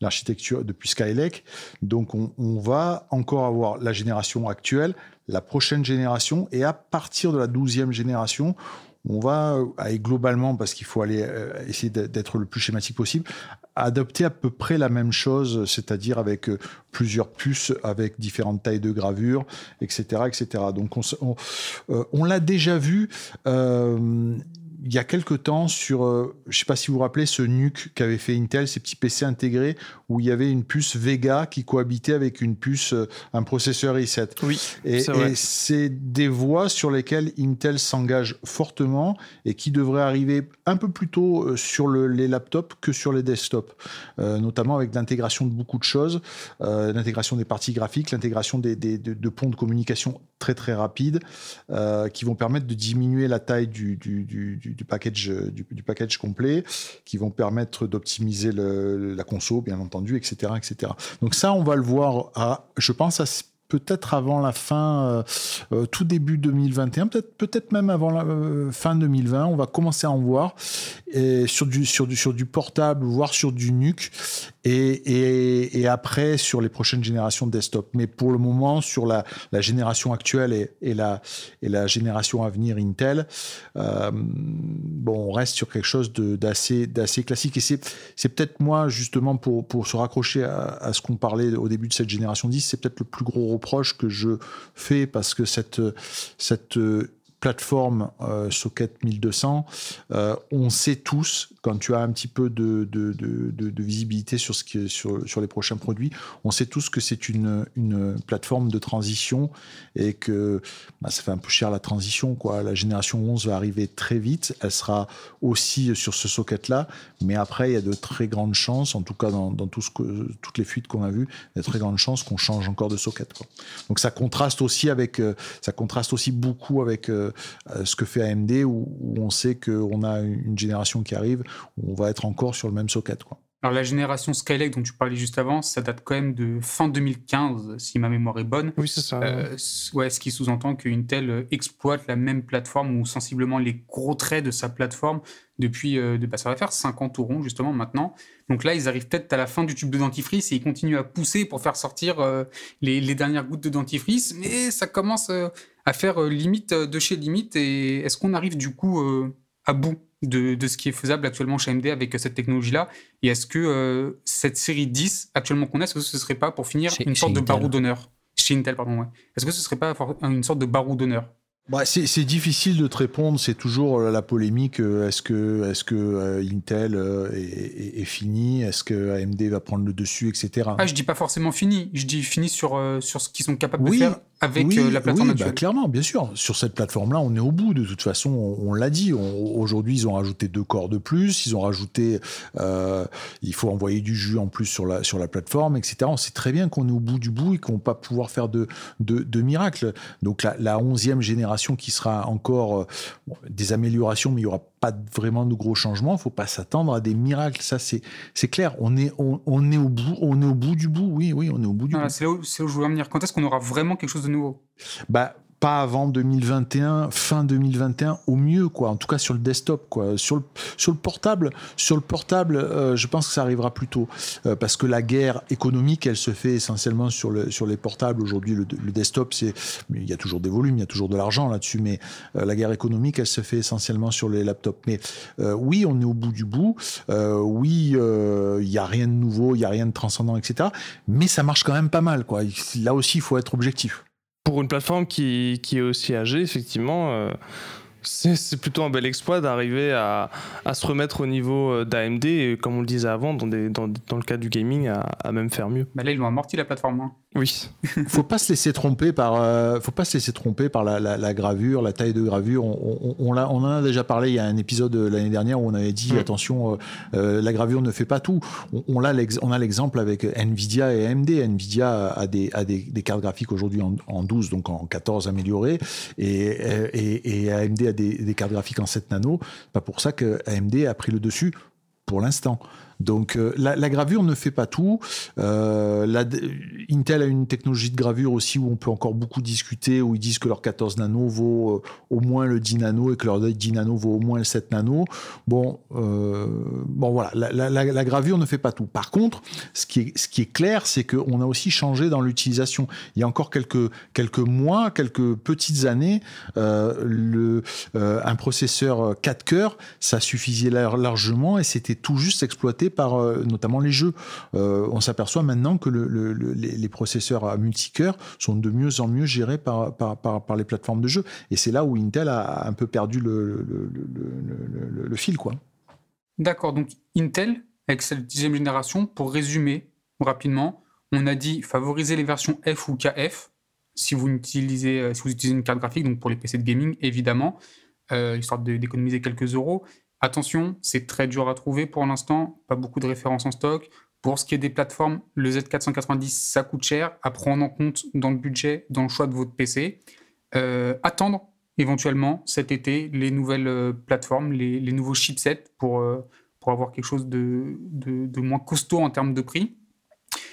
l'architecture, depuis Skylake. Donc, on, on va encore avoir la génération actuelle, la prochaine génération et à partir de la douzième génération, on va aller globalement, parce qu'il faut aller euh, essayer d'être le plus schématique possible, adopter à peu près la même chose, c'est-à-dire avec euh, plusieurs puces, avec différentes tailles de gravure, etc., etc. Donc on, euh, l'a déjà vu il y a quelque temps sur, euh, je ne sais pas si vous vous rappelez, ce NUC qu'avait fait Intel, ces petits PC intégrés où il y avait une puce Vega qui cohabitait avec une puce, euh, un processeur i7. Oui. Et c'est des voies sur lesquelles Intel s'engage fortement et qui devraient arriver un peu plus tôt euh, sur les laptops que sur les desktops, notamment avec l'intégration de beaucoup de choses, l'intégration des parties graphiques, l'intégration des, de, ponts de communication très très rapides qui vont permettre de diminuer la taille du, package, du, package complet, qui vont permettre d'optimiser la conso, bien entendu, etc., etc. Donc ça, on va le voir, à, je pense, à peut-être avant la fin, euh, euh, tout début 2021, peut-être peut-être même avant la euh, fin 2020, on va commencer à en voir sur du sur du sur du portable, voire sur du NUC, et, et, après sur les prochaines générations de desktop. Mais pour le moment, sur la, la génération actuelle et, et, la et la génération à venir Intel, bon, on reste sur quelque chose d'assez d'assez classique. Et c'est c'est peut-être moi justement pour pour se raccrocher à, à ce qu'on parlait au début de cette génération 10, c'est peut-être le plus gros reproche que je fais parce que cette, cette plateforme euh, Socket 1200, euh, on sait tous quand tu as un petit peu de, visibilité sur, les prochains produits, on sait tous que c'est une, plateforme de transition et que bah, ça fait un peu cher la transition. Quoi. La génération 11 va arriver très vite. Elle sera aussi sur ce socket-là. Mais après, il y a de très grandes chances, en tout cas dans, toutes les fuites qu'on a vues, il y a de très grandes chances qu'on change encore de socket. Quoi. Donc ça contraste aussi avec, euh, ça contraste aussi beaucoup avec euh, ce que fait AMD où, où on sait qu'on a une génération qui arrive on va être encore sur le même socket. Quoi. Alors la génération Skylake dont tu parlais juste avant, ça date quand même de fin 2015, si ma mémoire est bonne. Oui, c'est ça. Euh, ouais, ce qui sous-entend qu'Intel euh, exploite la même plateforme ou sensiblement les gros traits de sa plateforme depuis, euh, de, bah, ça va faire 50 ou rond justement maintenant. Donc là, ils arrivent peut-être à la fin du tube de dentifrice et ils continuent à pousser pour faire sortir les, les, dernières gouttes de dentifrice, mais ça commence à faire limite de chez limite. Et est-ce qu'on arrive du coup à bout de, de, ce qui est faisable actuellement chez AMD avec cette technologie-là? Et est-ce que euh, cette série 10 actuellement qu'on a, est-ce que ce serait pas pour finir une sorte de barreau d'honneur? Chez Intel, pardon, ouais. Est-ce que ce serait pas une sorte de barreau d'honneur? Bah, c'est difficile de te répondre, c'est toujours la polémique. Euh, est-ce que, est que euh, Intel est, est, fini? Est-ce que AMD va prendre le dessus, etc. Ah, je dis pas forcément fini, je dis fini sur, sur ce qu'ils sont capables de faire avec euh, la plateforme oui, bah, clairement, bien sûr. Sur cette plateforme-là, on est au bout. De toute façon, on, l'a dit. Aujourd'hui, ils ont rajouté deux corps de plus. Ils ont rajouté. Euh, il faut envoyer du jus en plus sur la sur la plateforme, etc. On sait très bien qu'on est au bout du bout et qu'on va pas pouvoir faire de de, de miracles. Donc la, onzième génération qui sera encore euh, des améliorations, mais il y aura pas vraiment de gros changements. Il faut pas s'attendre à des miracles. Ça, c'est c'est clair. On est on, est au bout. On est au bout du bout. Oui, oui, on est au bout du bout. C'est là, où je voulais en venir. Quand est-ce qu'on aura vraiment quelque chose de nouveau Bah, pas avant 2021, fin 2021 au mieux, quoi. En tout cas sur le desktop, quoi. Sur le, sur le portable, sur le portable, euh, je pense que ça arrivera plus tôt, euh, parce que la guerre économique, elle se fait essentiellement sur le sur les portables. Aujourd'hui, le, desktop, c'est, il y a toujours des volumes, il y a toujours de l'argent là-dessus, mais euh, la guerre économique, elle se fait essentiellement sur les laptops. Mais oui, on est au bout du bout. oui, il y a rien de nouveau, il y a rien de transcendant, etc. Mais ça marche quand même pas mal, quoi. Là aussi, il faut être objectif pour une plateforme qui, qui est aussi âgée, effectivement, euh, c'est plutôt un bel exploit d'arriver à, à, se remettre au niveau euh, d'AMD et, comme on le disait avant, dans, des, dans, dans le cas du gaming, à, à, même faire mieux. Bah là, ils l'ont amorti la plateforme. Hein. Oui. [LAUGHS] faut pas se laisser tromper par, euh, faut pas se laisser tromper par la, la, gravure, la taille de gravure. On, on, on, en a déjà parlé. Il y a un épisode l'année dernière où on avait dit mm. attention, euh, la gravure ne fait pas tout. On, a on a l'exemple avec Nvidia et AMD. Nvidia a des, a des, des cartes graphiques aujourd'hui en, en, 12, donc en 14 améliorées, et, et, et AMD a des, cartes graphiques en 7 nano. Pas pour ça que AMD a pris le dessus pour l'instant. Donc euh, la, gravure ne fait pas tout. Euh, Intel a une technologie de gravure aussi où on peut encore beaucoup discuter, où ils disent que leur 14 nano vaut euh, au moins le 10 nano et que leur 10 nano vaut au moins le 7 nano. Bon, bon voilà, la, gravure ne fait pas tout. Par contre, ce qui est, clair, c'est qu'on a aussi changé dans l'utilisation. Il y a encore quelques, quelques mois, quelques petites années, un processeur 4 cœurs, ça suffisait largement et c'était tout juste exploité par euh, notamment les jeux. Euh, on s'aperçoit maintenant que les, processeurs à multicœur sont de mieux en mieux gérés par, les plateformes de jeux. Et c'est là où Intel a un peu perdu le, le fil. quoi. D'accord, donc Intel, avec cette dixième génération, pour résumer rapidement, on a dit favoriser les versions F ou KF si vous utilisez, euh, si vous utilisez une carte graphique, donc pour les PC de gaming évidemment, histoire d'économiser quelques euros. Attention, c'est très dur à trouver pour l'instant, pas beaucoup de références en stock. Pour ce qui est des plateformes, le Z490, ça coûte cher à prendre en compte dans le budget, dans le choix de votre PC. Euh, attendre éventuellement cet été les nouvelles euh, plateformes, les, nouveaux chipsets pour, euh, pour avoir quelque chose de, de, moins costaud en termes de prix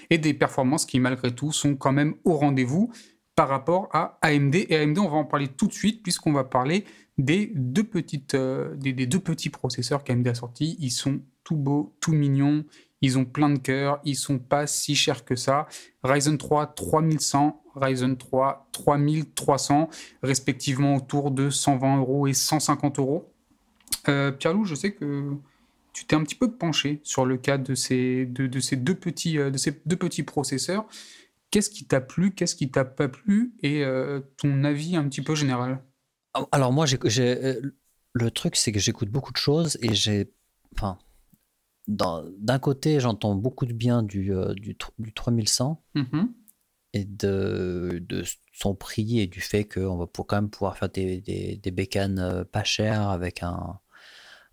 et des performances qui malgré tout sont quand même au rendez-vous par rapport à AMD. Et AMD, on va en parler tout de suite puisqu'on va parler des deux, petites, euh, des, deux petits processeurs qu'AMD a sortis. Ils sont tout beaux, tout mignons, ils ont plein de cœur, ils sont pas si chers que ça. Ryzen 3 3100, Ryzen 3 3300, respectivement autour de 120 euros et 150 euros. Euh, Pierre-Loup, je sais que tu t'es un petit peu penché sur le cas de, ces, deux, petits, euh, de ces deux petits processeurs. Qu'est-ce qui t'a plu, qu'est-ce qui t'a pas plu et ton avis un petit peu général? Alors moi, j'ai, euh, le truc, c'est que j'écoute beaucoup de choses et j'ai, enfin, d'un côté, j'entends beaucoup de bien du, euh, du, 3100 mm-hmm. et de, de, son prix et du fait qu'on va pour quand même pouvoir faire des, des, bécanes euh, pas chères avec un,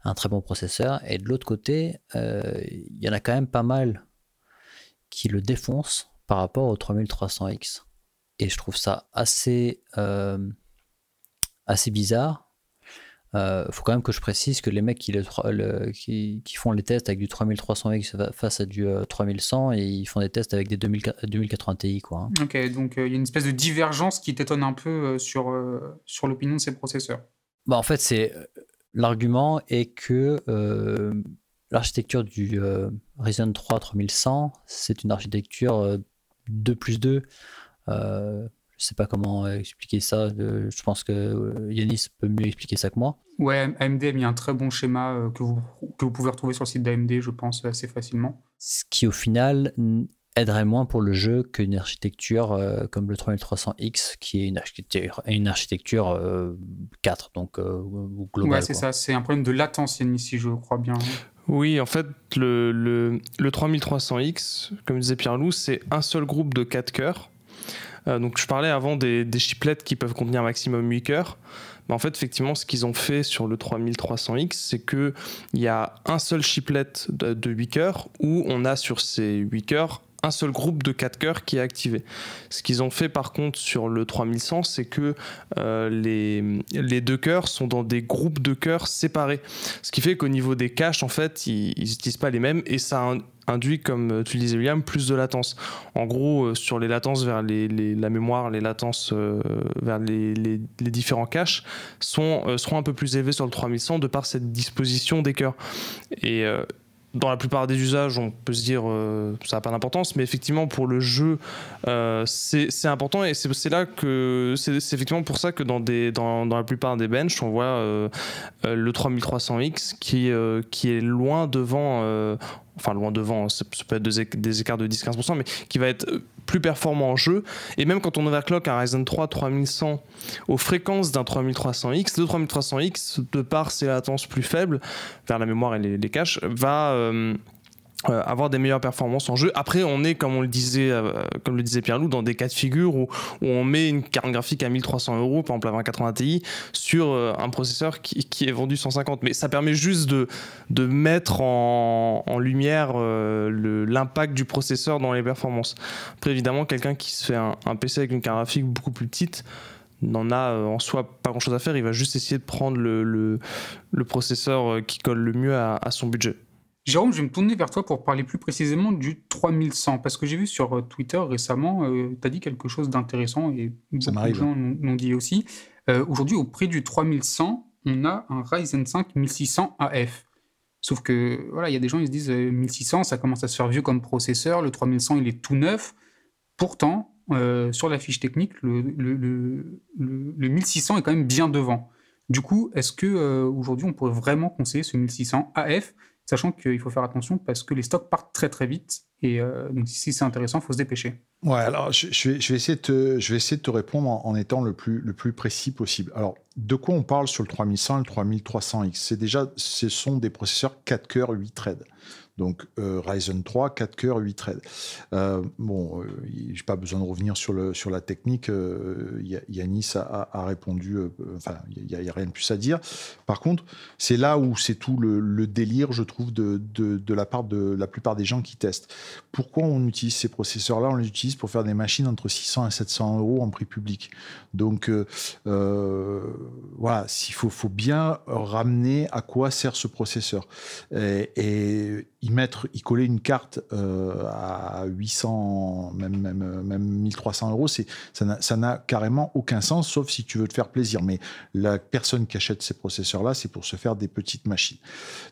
un, très bon processeur. Et de l'autre côté, il y en a quand même pas mal qui le défoncent par rapport au 3300X. Et je trouve ça assez assez bizarre. euh, faut quand même que je précise que les mecs qui, le, qui, qui font les tests avec du 3300X face à du 3100 et ils font des tests avec des 2080 Ti. Quoi, hein. Ok, donc il y a une espèce de divergence qui t'étonne un peu sur, sur l'opinion de ces processeurs. Bah, en fait, c'est l'argument est que l'architecture du Ryzen 3 3100, c'est une architecture 2 plus 2 je sais pas comment expliquer ça. Je pense que euh, Yanis peut mieux expliquer ça que moi. Ouais, AMD a mis un très bon schéma euh, que vous, que vous pouvez retrouver sur le site d'AMD, je pense, assez facilement. Ce qui, au final, aiderait moins pour le jeu qu'une architecture euh, comme le 3300X, qui est une architecture, une architecture 4, donc globale. Ouais, c'est ça. C'est un problème de latence, Yanis, si je crois bien. Oui, en fait, le, le, le 3300X, comme disait Pierre-Loup, c'est un seul groupe de 4 cœurs euh, donc je parlais avant des, des, chiplets qui peuvent contenir maximum 8 cœurs. Mais en fait, effectivement, ce qu'ils ont fait sur le 3300X, c'est qu'il y a un seul chiplet de, de 8 cœurs où on a sur ces 8 cœurs un seul groupe de 4 cœurs qui est activé. Ce qu'ils ont fait par contre sur le 3100, c'est que euh, les, les deux cœurs sont dans des groupes de cœurs séparés. Ce qui fait qu'au niveau des caches, en fait, ils n'utilisent pas les mêmes et ça induit, comme tu disais William, plus de latence. En gros, euh, sur les latences vers la mémoire, les latences euh, vers les, les, différents caches sont, seront un peu plus élevées sur le 3100 de par cette disposition des cœurs. Et dans la plupart des usages, on peut se dire euh, ça n'a pas d'importance, mais effectivement pour le jeu, euh, c'est important et c'est là que c'est effectivement pour ça que dans, des, dans, dans, la plupart des benches, on voit euh, le 3300X qui, qui est loin devant enfin loin devant, ça peut être des écarts de 10-15%, mais qui va être plus performant en jeu. Et même quand on overclock un Ryzen 3 3100 aux fréquences d'un 3300X, le 3300X, de par ses latences plus faibles, vers la mémoire et les, caches, va... Euh, euh, avoir des meilleures performances en jeu. Après, on est, comme on le disait, euh, comme le disait Pierre-Loup, dans des cas de figure où, on met une carte graphique à 1300 euros, par exemple la 2080 Ti, sur euh, un processeur qui, est vendu 150. Mais ça permet juste de, mettre en, lumière l'impact du processeur dans les performances. Après, évidemment, quelqu'un qui se fait un, PC avec une carte graphique beaucoup plus petite, n'en a en soi pas grand chose à faire, il va juste essayer de prendre le, processeur qui colle le mieux à son budget. Jérôme, je vais me tourner vers toi pour parler plus précisément du 3100, parce que j'ai vu sur euh, Twitter récemment, euh, tu as dit quelque chose d'intéressant et beaucoup de gens l'ont dit aussi. Euh, aujourd'hui, au prix du 3100, on a un Ryzen 5 1600 AF. Sauf que, voilà, il y a des gens qui se disent 1600, ça commence à se faire vieux comme processeur, le 3100, il est tout neuf. Pourtant, sur la fiche technique, le, le, le, 1600 est quand même bien devant. Du coup, est-ce que aujourd'hui on pourrait vraiment conseiller ce 1600 AF sachant qu'il faut faire attention parce que les stocks partent très très vite. Et euh, donc si c'est intéressant, il faut se dépêcher. Ouais, alors je, vais, je, vais, essayer de te, je vais essayer de te répondre en, étant le plus, le plus précis possible. Alors, de quoi on parle sur le 3100 et le 3300X C'est déjà, ce sont des processeurs 4 cœurs 8 threads. Donc euh, Ryzen 3, 4 cœurs, 8 threads. Euh, bon, euh, j'ai pas besoin de revenir sur, le, sur la technique. Yanis a, a, répondu, enfin, il n'y a, rien de plus à dire. Par contre, c'est là où c'est tout le, délire, je trouve, de, de, de, la part de la plupart des gens qui testent. Pourquoi on utilise ces processeurs-là? On les utilise pour faire des machines entre 600 et 700 euros en prix public. Donc, voilà, il faut, faut bien ramener à quoi sert ce processeur. Et y mettre, y coller une carte euh, à 800, même, même, même 1300 euros, c'est, ça n'a carrément aucun sens, sauf si tu veux te faire plaisir. Mais la personne qui achète ces processeurs-là, c'est pour se faire des petites machines.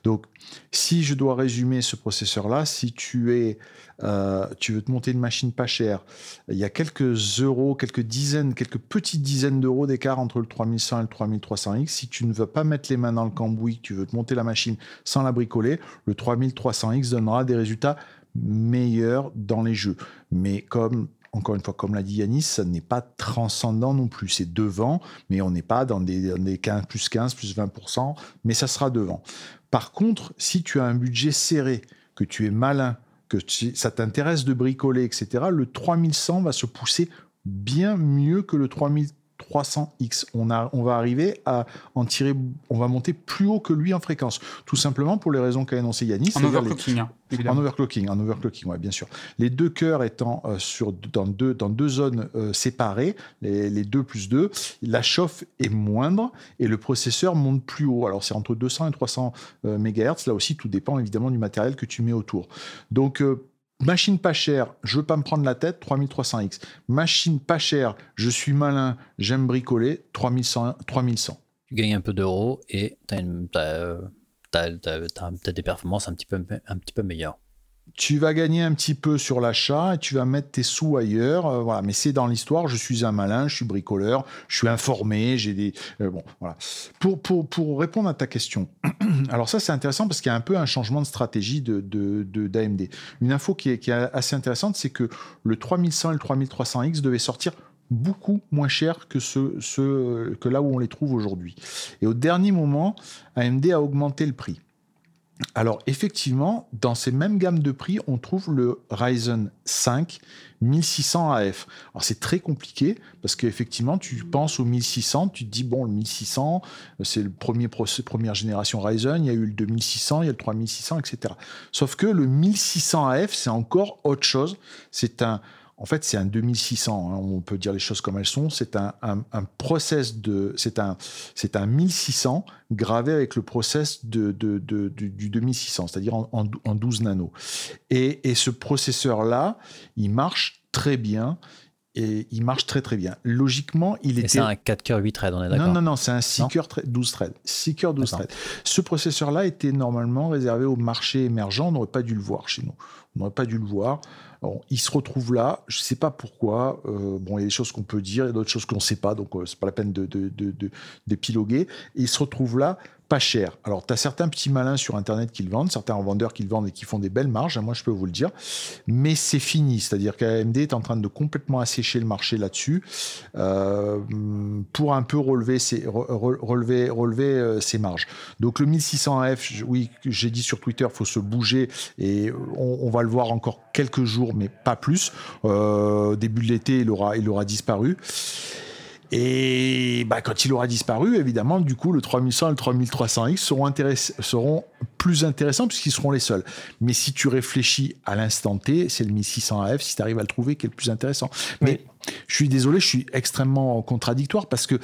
Donc, si je dois résumer ce processeur-là, si tu es euh, tu veux te monter une machine pas chère, il y a quelques euros, quelques dizaines, quelques petites dizaines d'euros d'écart entre le 3100 et le 3300X. Si tu ne veux pas mettre les mains dans le cambouis, tu veux te monter la machine sans la bricoler, le 3300X donnera des résultats meilleurs dans les jeux. Mais comme encore une fois, comme l'a dit Yanis, ça n'est pas transcendant non plus. C'est devant, mais on n'est pas dans des, dans des 15, plus 15, plus 20%, mais ça sera devant. Par contre, si tu as un budget serré, que tu es malin, que ça t'intéresse de bricoler, etc., le 3100 va se pousser bien mieux que le 3300 3300X. On, a, on va arriver à en tirer, on va monter plus haut que lui en fréquence. Tout simplement pour les raisons qu'a énoncé Yannis. En overclocking, hein, En overclocking, en overclocking, ouais, bien sûr. Les deux cœurs étant euh, sur, dans, deux, dans deux zones euh, séparées, les, les 2 plus 2, la chauffe est moindre et le processeur monte plus haut. Alors c'est entre 200 et 300 MHz. Là aussi, tout dépend évidemment du matériel que tu mets autour. Donc, Machine pas chère, je veux pas me prendre la tête, 3300X. Machine pas chère, je suis malin, j'aime bricoler, 3100. 3100. Tu gagnes un peu d'euros et tu as, des performances un petit peu meilleures tu vas gagner un petit peu sur l'achat et tu vas mettre tes sous ailleurs. Euh, voilà, mais c'est dans l'histoire. Je suis un malin, je suis bricoleur, je suis informé, j'ai des euh, bon voilà. Pour, pour, pour répondre à ta question, [CLEARS THROAT] alors ça c'est intéressant parce qu'il y a un peu un changement de stratégie de d'AMD. De, Une info qui est, qui est assez intéressante, c'est que le 3100 et le 3300X devaient sortir beaucoup moins cher que ce, que là où on les trouve aujourd'hui. Et au dernier moment, AMD a augmenté le prix. Alors effectivement, dans ces mêmes gammes de prix, on trouve le Ryzen 5 1600 AF. Alors c'est très compliqué parce qu'effectivement, tu penses au 1600, tu te dis bon, le 1600, c'est le premier première génération Ryzen, il y a eu le 2600, il y a le 3600, etc. Sauf que le 1600 AF, c'est encore autre chose. C'est un en fait, c'est un 2600. Hein, on peut dire les choses comme elles sont. C'est un, process de, c'est un, c'est un 1600 gravé avec le process de, du 2600, c'est-à-dire en, 12 nanos. Et, et ce processeur-là, il marche très bien et il marche très très bien. Logiquement, il était. C'est un 4 cœurs 8 threads, on est d'accord Non, non, non, c'est un 6 cœurs 12 threads. 6 cœurs 12 threads. Ce processeur-là était normalement réservé au marché émergent. On n'aurait pas dû le voir chez nous. On n'aurait pas dû le voir. Il se retrouve là, je ne sais pas pourquoi. Euh, bon, il y a des choses qu'on peut dire, il y a d'autres choses qu'on ne sait pas, donc euh, c'est pas la peine de, d'épiloguer. Il se retrouve là pas cher. Alors, tu as certains petits malins sur Internet qui le vendent, certains vendeurs qui le vendent et qui font des belles marges, hein, moi je peux vous le dire, mais c'est fini. C'est-à-dire qu'AMD est en train de complètement assécher le marché là-dessus euh, pour un peu relever ses, relever, relever euh, ses marges. Donc, le 1600F, oui, j'ai dit sur Twitter, faut se bouger et on, va le voir encore quelques jours, mais pas plus. Euh, début de l'été, il aura disparu. Et bah, quand il aura disparu, évidemment, du coup, le 3100 et le 3300X seront, seront plus intéressants puisqu'ils seront les seuls. Mais si tu réfléchis à l'instant T, c'est le 1600AF, si tu arrives à le trouver, qui est le plus intéressant. Mais je suis désolé, je suis extrêmement contradictoire parce que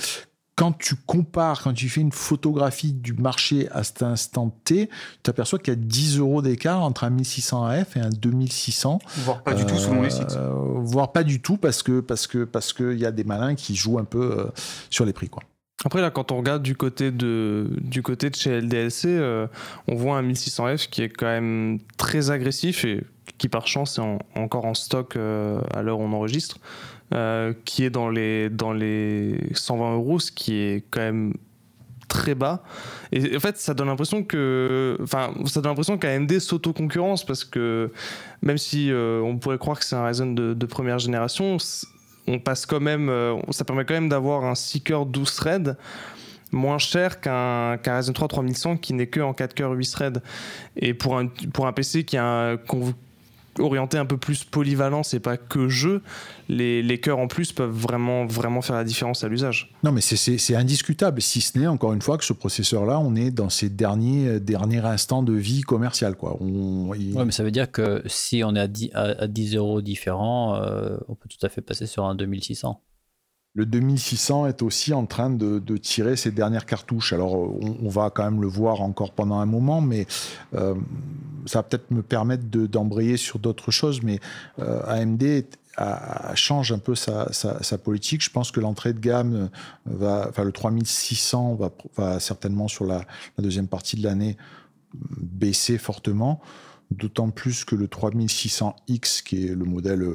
quand tu compares, quand tu fais une photographie du marché à cet instant T, tu aperçois qu'il y a 10 euros d'écart entre un 1600 AF et un 2600. Voire pas du tout selon les sites. Euh, voire pas du tout parce que parce que parce qu'il y a des malins qui jouent un peu euh, sur les prix quoi. Après là, quand on regarde du côté de du côté de chez LDLC, euh, on voit un 1600F qui est quand même très agressif et qui par chance est encore en stock à l'heure où on enregistre. Euh, qui est dans les, dans les 120 euros, ce qui est quand même très bas. Et en fait, ça donne l'impression que, enfin, ça donne l'impression qu'AMD s'auto-concurrence parce que même si euh, on pourrait croire que c'est un Ryzen de, première génération, on passe quand même, euh, ça permet quand même d'avoir un Seeker 12 threads moins cher qu'un qu Ryzen 3 3100 qui n'est que en 4 cœurs 8 threads. Et pour un, pour un PC qui a un, orienté un peu plus polyvalent, c'est pas que jeu, les, les cœurs en plus peuvent vraiment, vraiment faire la différence à l'usage. Non, mais c'est indiscutable, si ce n'est encore une fois que ce processeur-là, on est dans ses derniers, derniers instants de vie commerciale. Quoi. On, mais ça veut dire que si on est à 10, à, 10 euros différents, euh, on peut tout à fait passer sur un 2600 le 2600 est aussi en train de, tirer ses dernières cartouches. Alors, on, va quand même le voir encore pendant un moment, mais euh, ça va peut-être me permettre d'embrayer sur d'autres choses. Mais euh, AMD change un peu sa, politique. Je pense que l'entrée de gamme va, enfin le 3600 va, va certainement sur la, deuxième partie de l'année baisser fortement. D'autant plus que le 3600X, qui est le modèle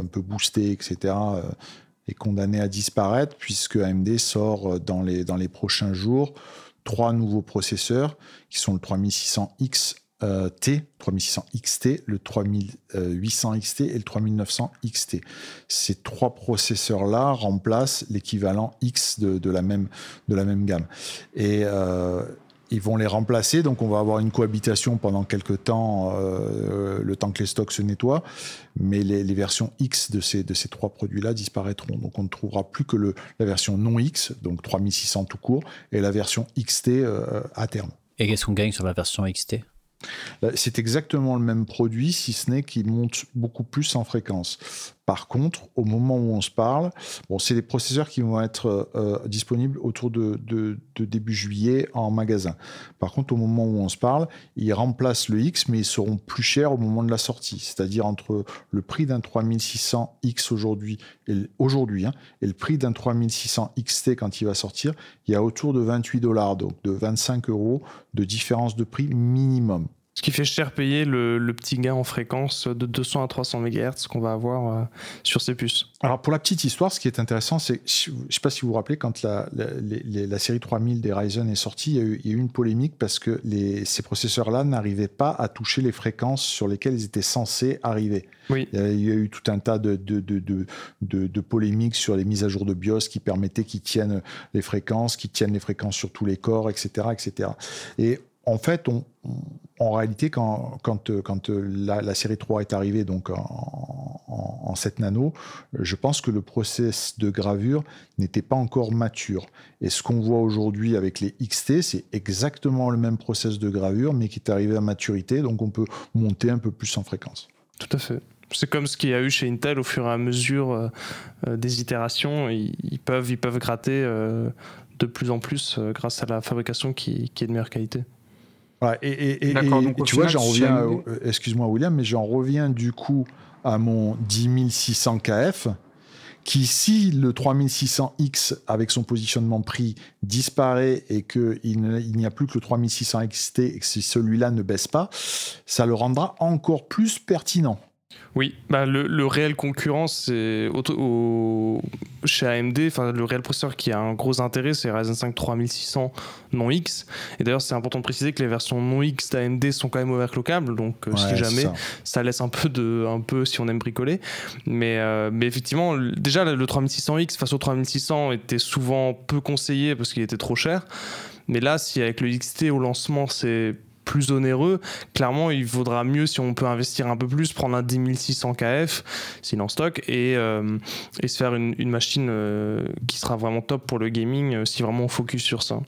un peu boosté, etc., est condamné à disparaître puisque AMD sort euh, dans les, dans les prochains jours trois nouveaux processeurs qui sont le 3600X euh, T, 3600 XT, le 3800 XT et le 3900 XT. Ces trois processeurs-là remplacent l'équivalent X de, de, la même, de la même gamme. Et euh, ils vont les remplacer, donc on va avoir une cohabitation pendant quelques temps, euh, le temps que les stocks se nettoient, mais les, versions X de ces, de ces trois produits-là disparaîtront. Donc on ne trouvera plus que le, la version non X, donc 3600 tout court, et la version XT euh, à terme. Et qu'est-ce qu'on gagne sur la version XT c'est exactement le même produit, si ce n'est qu'il monte beaucoup plus en fréquence. Par contre, au moment où on se parle, c'est des processeurs qui vont être euh, disponibles autour de, début juillet en magasin. Par contre, au moment où on se parle, ils remplacent le X, mais ils seront plus chers au moment de la sortie. C'est-à-dire entre le prix d'un 3600X aujourd'hui et, aujourd'hui, hein, et le prix d'un 3600 XT quand il va sortir, il y a autour de 28 dollars, donc de 25 euros de différence de prix minimum. Ce qui fait cher payer le, petit gain en fréquence de 200 à 300 MHz qu'on va avoir euh, sur ces puces. Alors pour la petite histoire, ce qui est intéressant, c'est, je ne sais pas si vous vous rappelez, quand la, la, série 3000 des Ryzen est sortie, il y a eu, une polémique parce que les, ces processeurs-là n'arrivaient pas à toucher les fréquences sur lesquelles ils étaient censés arriver. Oui. Il, y a, eu tout un tas de, de, de, de, polémiques sur les mises à jour de BIOS qui permettaient qu'ils tiennent les fréquences, qu'ils tiennent les fréquences sur tous les corps, etc. etc. Et en fait, en réalité, quand, la, série 3 est arrivée donc en, 7 nano, je pense que le process de gravure n'était pas encore mature. Et ce qu'on voit aujourd'hui avec les XT, c'est exactement le même process de gravure, mais qui est arrivé à maturité, donc on peut monter un peu plus en fréquence. Tout à fait. C'est comme ce qu'il y a eu chez Intel au fur et à mesure euh, euh, des itérations. Ils, peuvent, gratter euh, de plus en plus grâce à la fabrication qui est de meilleure qualité et, tu vois, j'en reviens, euh, excuse-moi William, mais j'en reviens du coup à mon 10600 KF, qui si le 3600X avec son positionnement prix disparaît et qu'il n'y a plus que le 3600 XT et que si celui-là ne baisse pas, ça le rendra encore plus pertinent. Oui, bah le, réel concurrent, c'est au, chez AMD, enfin le réel processeur qui a un gros intérêt, c'est Ryzen 5 3600 non X. Et d'ailleurs, c'est important de préciser que les versions non X d'AMD sont quand même overclockables, donc euh, si jamais, ça. laisse un peu de, un peu si on aime bricoler. Mais, euh, mais effectivement, déjà le 3600X face au 3600 était souvent peu conseillé parce qu'il était trop cher. Mais là, si avec le XT au lancement, c'est plus onéreux, clairement, il vaudra mieux si on peut investir un peu plus, prendre un 10600 KF, s'il en stock, et, euh, et se faire une, machine euh, qui sera vraiment top pour le gaming euh, si vraiment on focus sur ça.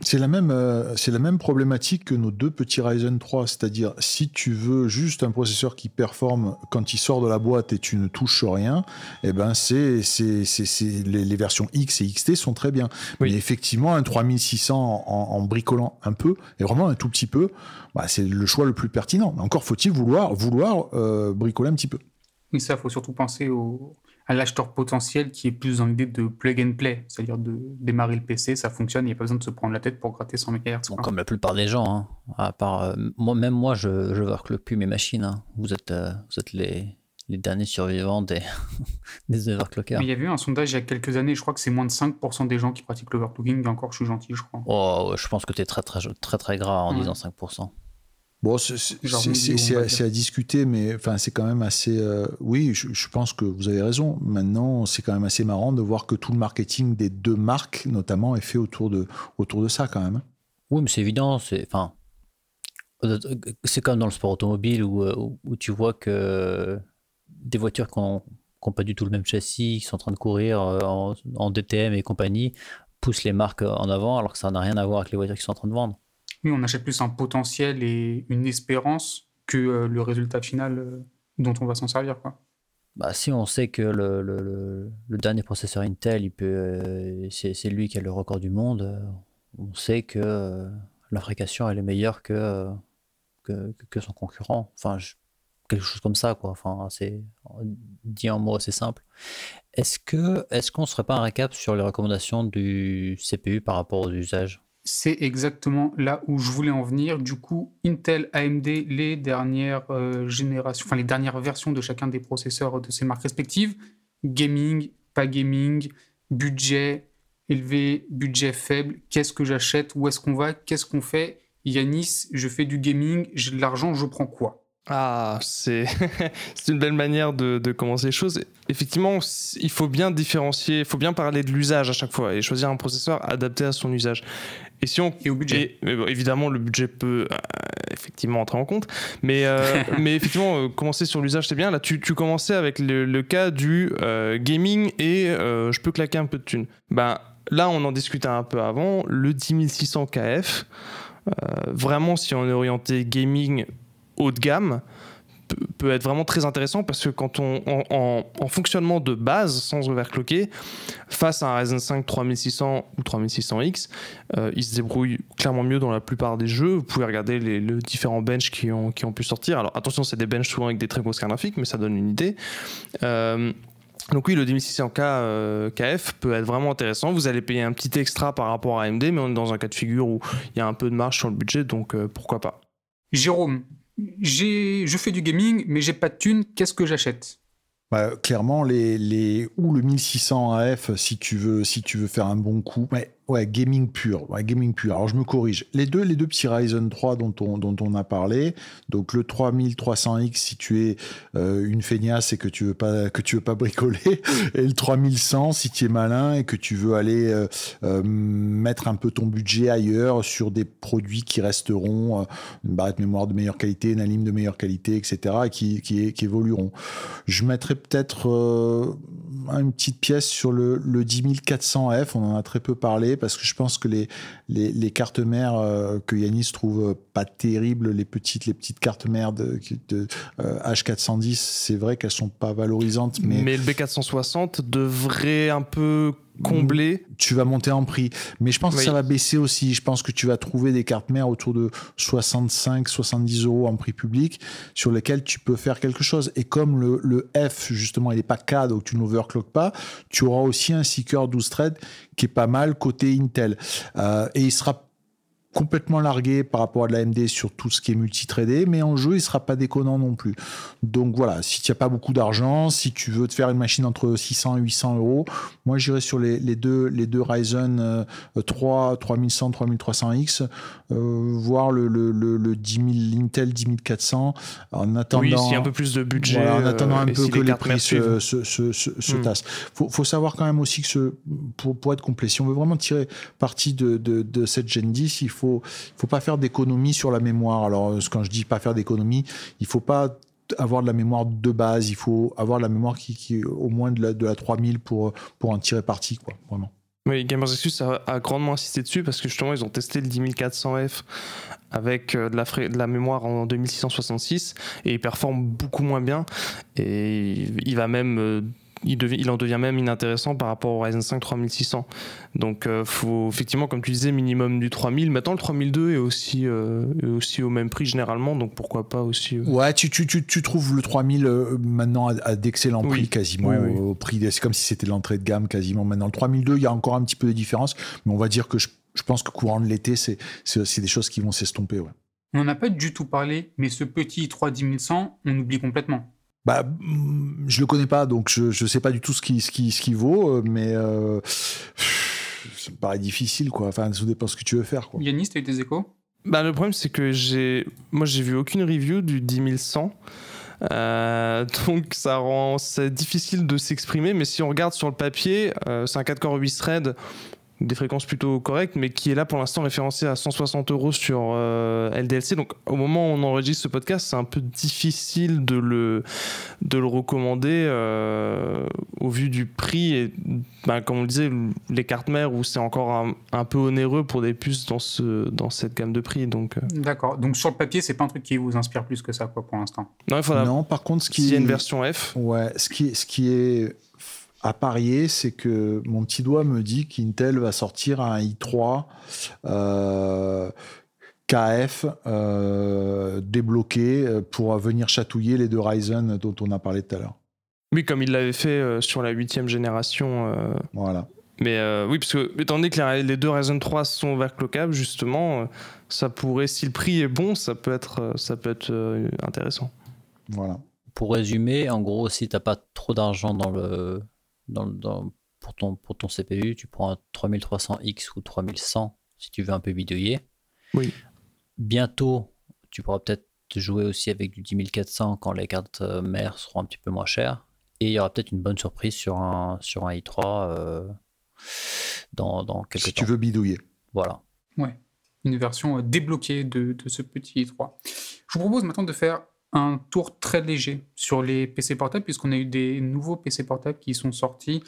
C'est la même, euh, c'est la même problématique que nos deux petits Ryzen 3, c'est-à-dire si tu veux juste un processeur qui performe quand il sort de la boîte et tu ne touches rien, eh ben c'est, c'est, c'est, les, les, versions X et XT sont très bien. Mais effectivement, un 3600 en, en, bricolant un peu et vraiment un tout petit peu, bah, c'est le choix le plus pertinent. Encore faut-il vouloir, vouloir euh, bricoler un petit peu. Oui, ça, faut surtout penser au, à l'acheteur potentiel qui est plus dans l'idée de plug and play, c'est-à-dire de démarrer le PC, ça fonctionne, il n'y a pas besoin de se prendre la tête pour gratter 100 MHz. comme la plupart des gens, hein. à part, euh, moi, même moi, je ne overclock plus mes machines. Hein. Vous êtes, euh, vous êtes les, les derniers survivants des, [LAUGHS] des overclockers. Mais il y a eu un sondage il y a quelques années, je crois que c'est moins de 5% des gens qui pratiquent l'overclocking, et encore je suis gentil, je crois. Oh, je pense que tu es très, très, très, très gras en disant 5%. Bon, c'est à, discuter, mais enfin, c'est quand même assez. Euh, oui, je, pense que vous avez raison. Maintenant, c'est quand même assez marrant de voir que tout le marketing des deux marques, notamment, est fait autour de, autour de ça, quand même. Oui, mais c'est évident. C'est enfin, c'est comme dans le sport automobile où, euh, où, tu vois que des voitures qui n'ont pas du tout le même châssis, qui sont en train de courir euh, en, en DTM et compagnie, poussent les marques en avant, alors que ça n'a rien à voir avec les voitures qui sont en train de vendre on achète plus un potentiel et une espérance que euh, le résultat final euh, dont on va s'en servir. Quoi. Bah, si on sait que le, dernier processeur Intel, euh, c'est, lui qui a le record du monde, on sait que la fréquentation elle est meilleure que, son concurrent. Enfin, quelque chose comme ça. Enfin, c'est dit en mots assez simples. Est-ce que est-ce qu'on ne serait pas un récap sur les recommandations du CPU par rapport aux usages? C'est exactement là où je voulais en venir. Du coup, Intel, AMD, les dernières euh, générations, enfin les dernières versions de chacun des processeurs de ces marques respectives, gaming, pas gaming, budget élevé, budget faible, qu'est-ce que j'achète, où est-ce qu'on va, qu'est-ce qu'on fait? Yanis, je fais du gaming, j'ai de l'argent, je prends quoi? Ah, [LAUGHS] c'est une belle manière de, de, commencer les choses. Effectivement, il faut bien différencier, il faut bien parler de l'usage à chaque fois et choisir un processeur adapté à son usage. Et si on et au budget. évidemment, le budget peut euh, effectivement entrer en compte, mais euh, [LAUGHS] mais effectivement, euh, commencer sur l'usage c'est bien. Là, tu, tu commençais avec le, le cas du gaming et je peux claquer un peu de thunes. Ben là, on en discutait un peu avant. Le 10600 KF. vraiment, si on est orienté gaming haut de gamme peut être vraiment très intéressant parce que quand on en, fonctionnement de base sans overclocker face à un Ryzen 5 3600 ou 3600X euh, il se débrouille clairement mieux dans la plupart des jeux vous pouvez regarder les, différents benches qui ont, qui ont pu sortir alors attention c'est des benches souvent avec des très grosses cartes graphiques mais ça donne une idée euh, donc oui, le 2600K euh, KF peut être vraiment intéressant. Vous allez payer un petit extra par rapport à AMD, mais on est dans un cas de figure où il y a un peu de marge sur le budget, donc pourquoi pas. Jérôme, je fais du gaming, mais j'ai pas de thunes, qu'est-ce que j'achète? Bah, Clairement, les, les, ou le 1600 AF si tu veux, si tu veux faire un bon coup. Ouais, gaming pur. Gaming pur. Alors je me corrige. Les deux, les deux petits Ryzen 3 dont on, dont on a parlé. Donc le 3300X si tu es euh, une feignasse et que tu veux pas que tu veux pas [LAUGHS] bricoler, et le 3100 si tu es malin et que tu veux aller euh, euh, mettre un peu ton budget ailleurs sur des produits qui resteront une barrette mémoire de meilleure qualité, une alim de meilleure qualité, etc. et qui, qui, qui évolueront. Je mettrais peut-être une petite pièce sur le, le 10400F. On en a très peu parlé parce que je pense que les, les, cartes mères euh, que Yanis trouve pas terribles, les petites, les petites cartes mères de, H410, euh, c'est vrai qu'elles sont pas valorisantes. Mais, mais le B460 devrait un peu combler. Tu vas monter en prix. Mais je pense que ça va baisser aussi. Je pense que tu vas trouver des cartes mères autour de 65, 70 euros en prix public sur lesquelles tu peux faire quelque chose. Et comme le, le F, justement, il n'est pas CAD, donc tu n'overclock pas, tu auras aussi un Seeker 12 thread qui est pas mal côté Intel. Euh, et il sera complètement largué par rapport à de l'AMD sur tout ce qui est multitradé, mais en jeu, il sera pas déconnant non plus. Donc voilà, si tu n'as pas beaucoup d'argent, si tu veux te faire une machine entre 600 et 800 euros, moi j'irai sur les, les, deux, les deux Ryzen 3, 3100, 3300X, euh, voir le, le, le, 10 Intel 10400 en attendant. Oui, s'il y a un peu plus de budget. en attendant un euh, peu que les, prix se, se, se, se hmm. tassent. Faut, faut savoir quand même aussi que ce, pour, pour être complet, si on veut vraiment tirer parti de, de, de cette Gen 10, il faut faut, faut pas faire d'économie sur la mémoire. Alors, quand je dis pas faire d'économie, il faut pas avoir de la mémoire de base, il faut avoir de la mémoire qui, qui au moins de la, de la 3000 pour, pour en tirer parti, quoi, vraiment. Oui, Gamers Exus a, grandement insisté dessus parce que justement, ils ont testé le 10400F avec euh, de la, de la mémoire en 2666 et il performe beaucoup moins bien. Et il va même il, en devient même inintéressant par rapport au Ryzen 5 3600. Donc, euh, faut effectivement, comme tu disais, minimum du 3000. Maintenant, le 3002 est aussi, euh, aussi au même prix généralement, donc pourquoi pas aussi. Euh. Ouais, tu, tu, tu, tu, trouves le 3000 maintenant à, d'excellents prix quasiment. Au prix, c'est comme si c'était l'entrée de gamme quasiment. Maintenant, le 3002, il y a encore un petit peu de différence, mais on va dire que je, je pense que courant de l'été, c'est, c'est, des choses qui vont s'estomper. Ouais. On n'en a pas du tout parlé, mais ce petit 3100, on oublie complètement. Bah, mm, je le connais pas, donc je ne sais pas du tout ce qui, ce qui, ce qui vaut, euh, mais euh, ça me paraît difficile, quoi. Enfin, ça dépend ce que tu veux faire, quoi. Yannis, as eu des échos? Bah, Le problème, c'est que j'ai, moi, j'ai vu aucune review du 10100. Euh, [LAUGHS] donc ça rend c'est difficile de s'exprimer, mais si on regarde sur le papier, euh, c'est un 4 core 8 threads des fréquences plutôt correctes, mais qui est là pour l'instant référencé à 160 euros sur euh, LDLC. Donc au moment où on enregistre ce podcast, c'est un peu difficile de le, de le recommander euh, au vu du prix et, bah, comme on le disait, les cartes mères où c'est encore un, peu onéreux pour des puces dans, ce, dans cette gamme de prix. Donc, euh. D'accord. Donc sur le papier, c'est pas un truc qui vous inspire plus que ça quoi, pour l'instant? Non, il faudra... non, par contre, ce qui... S'il y a une version F. Ouais, ce qui, ce qui est à parier, c'est que mon petit doigt me dit qu'Intel va sortir un i3 euh, KF euh, débloqué euh, pour venir chatouiller les deux Ryzen dont on a parlé tout à l'heure. Oui, comme il l'avait fait sur la huitième génération. Voilà. Mais oui, parce que étant donné que les, deux Ryzen 3 sont overclockables, justement, ça pourrait, si le prix est bon, ça peut être, ça peut être intéressant. Voilà. Pour résumer, en gros, si tu n'as pas trop d'argent dans le, dans, pour, ton, pour ton CPU, tu prends un 3300X ou 3100 si tu veux un peu bidouiller. Oui. Bientôt, tu pourras peut-être jouer aussi avec du 10400 quand les cartes mères seront un petit peu moins chères. Et il y aura peut-être une bonne surprise sur un, sur un i3 dans, dans quelques si tu veux bidouiller. Voilà. Ouais, une version débloquée de, de ce petit i3. Je vous propose maintenant de faire un tour très léger sur les PC portables, puisqu'on a eu des nouveaux PC portables qui sont sortis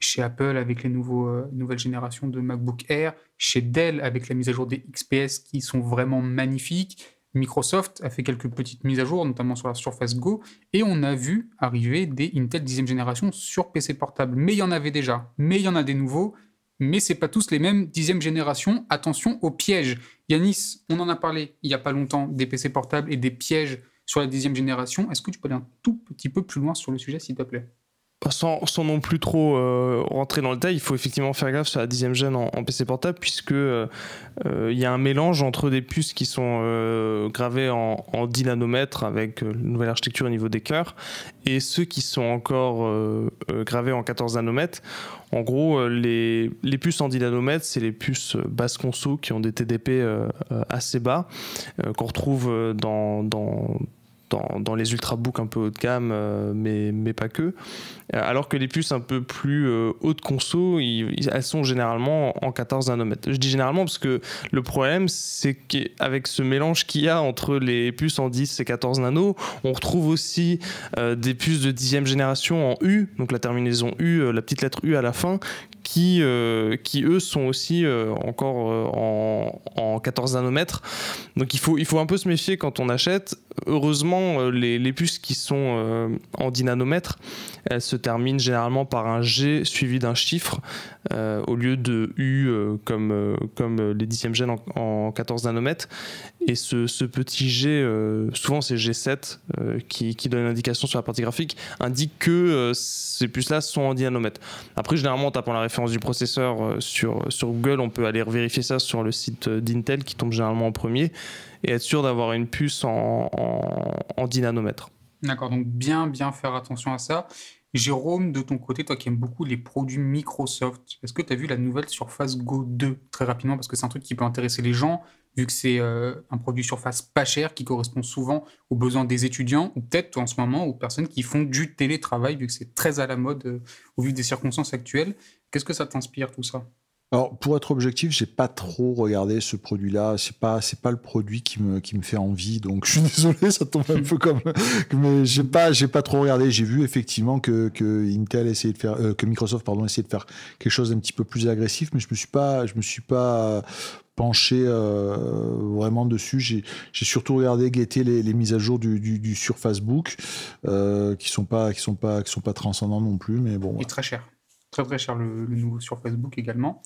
chez Apple avec les nouveaux, euh, nouvelles générations de MacBook Air, chez Dell avec la mise à jour des XPS qui sont vraiment magnifiques. Microsoft a fait quelques petites mises à jour, notamment sur la Surface Go, et on a vu arriver des Intel 10e génération sur PC portable. Mais il y en avait déjà, mais il y en a des nouveaux, mais c'est pas tous les mêmes 10e génération. Attention aux pièges. Yanis, on en a parlé il y a pas longtemps des PC portables et des pièges sur la dixième génération. Est-ce que tu peux aller un tout petit peu plus loin sur le sujet, s'il te plaît? Sans, sans, non plus trop euh, rentrer dans le détail, il faut effectivement faire gaffe sur la dixième gène en, PC portable, puisque euh, euh, il y a un mélange entre des puces qui sont gravées en, en, 10 nanomètres avec une nouvelle architecture au niveau des cœurs, et ceux qui sont encore gravés en 14 nanomètres. En gros, les, les puces en 10 nanomètres, c'est les puces basse conso qui ont des TDP assez bas, qu'on retrouve dans dans, dans, les ultrabooks un peu haut de gamme, euh, mais, mais pas que. Euh, alors que les puces un peu plus euh, haute conso, elles sont généralement en 14 nanomètres. Je dis généralement parce que le problème, c'est qu'avec ce mélange qu'il y a entre les puces en 10 et 14 nanos, on retrouve aussi des puces de 10e génération en U, donc la terminaison U, la petite lettre U à la fin, qui, qui eux sont aussi encore en, en, 14 nanomètres. Donc il faut, il faut un peu se méfier quand on achète. Heureusement, euh, les, puces qui sont euh, en 10 nanomètres, elles se terminent généralement par un G suivi d'un chiffre euh, au lieu de U comme, comme les dixièmes gènes en, 14 nanomètres. Et ce, petit G, souvent c'est G7 qui, donne une indication sur la partie graphique, indique que ces puces-là sont en 10 nanomètres. Après, généralement, en tapant la référence du processeur sur, sur Google, on peut aller vérifier ça sur le site d'Intel qui tombe généralement en premier et être sûr d'avoir une puce en, en, 10 nanomètres. D'accord, donc bien, bien faire attention à ça. Jérôme, de ton côté, toi qui aimes beaucoup les produits Microsoft, est-ce que tu as vu la nouvelle Surface Go 2 très rapidement? Parce que c'est un truc qui peut intéresser les gens, vu que c'est euh, un produit Surface pas cher qui correspond souvent aux besoins des étudiants, ou peut-être en ce moment aux personnes qui font du télétravail, vu que c'est très à la mode euh, au vu des circonstances actuelles. Qu'est-ce que ça t'inspire tout ça? Alors, pour être objectif, j'ai pas trop regardé ce produit-là. C'est pas, c'est pas le produit qui me, qui me fait envie. Donc, [LAUGHS] je suis désolé, ça tombe un peu comme, mais j'ai pas, j'ai pas trop regardé. J'ai vu effectivement que, que Intel essayait de faire, euh, que Microsoft, pardon, essayait de faire quelque chose d'un petit peu plus agressif, mais je me suis pas, je me suis pas penché euh, vraiment dessus. J'ai, j'ai surtout regardé guetter les, les, mises à jour du, du, du sur Facebook, euh, qui sont pas, qui sont pas, qui sont pas transcendants non plus, mais bon. Est très cher. Très très cher le, nouveau sur Facebook également.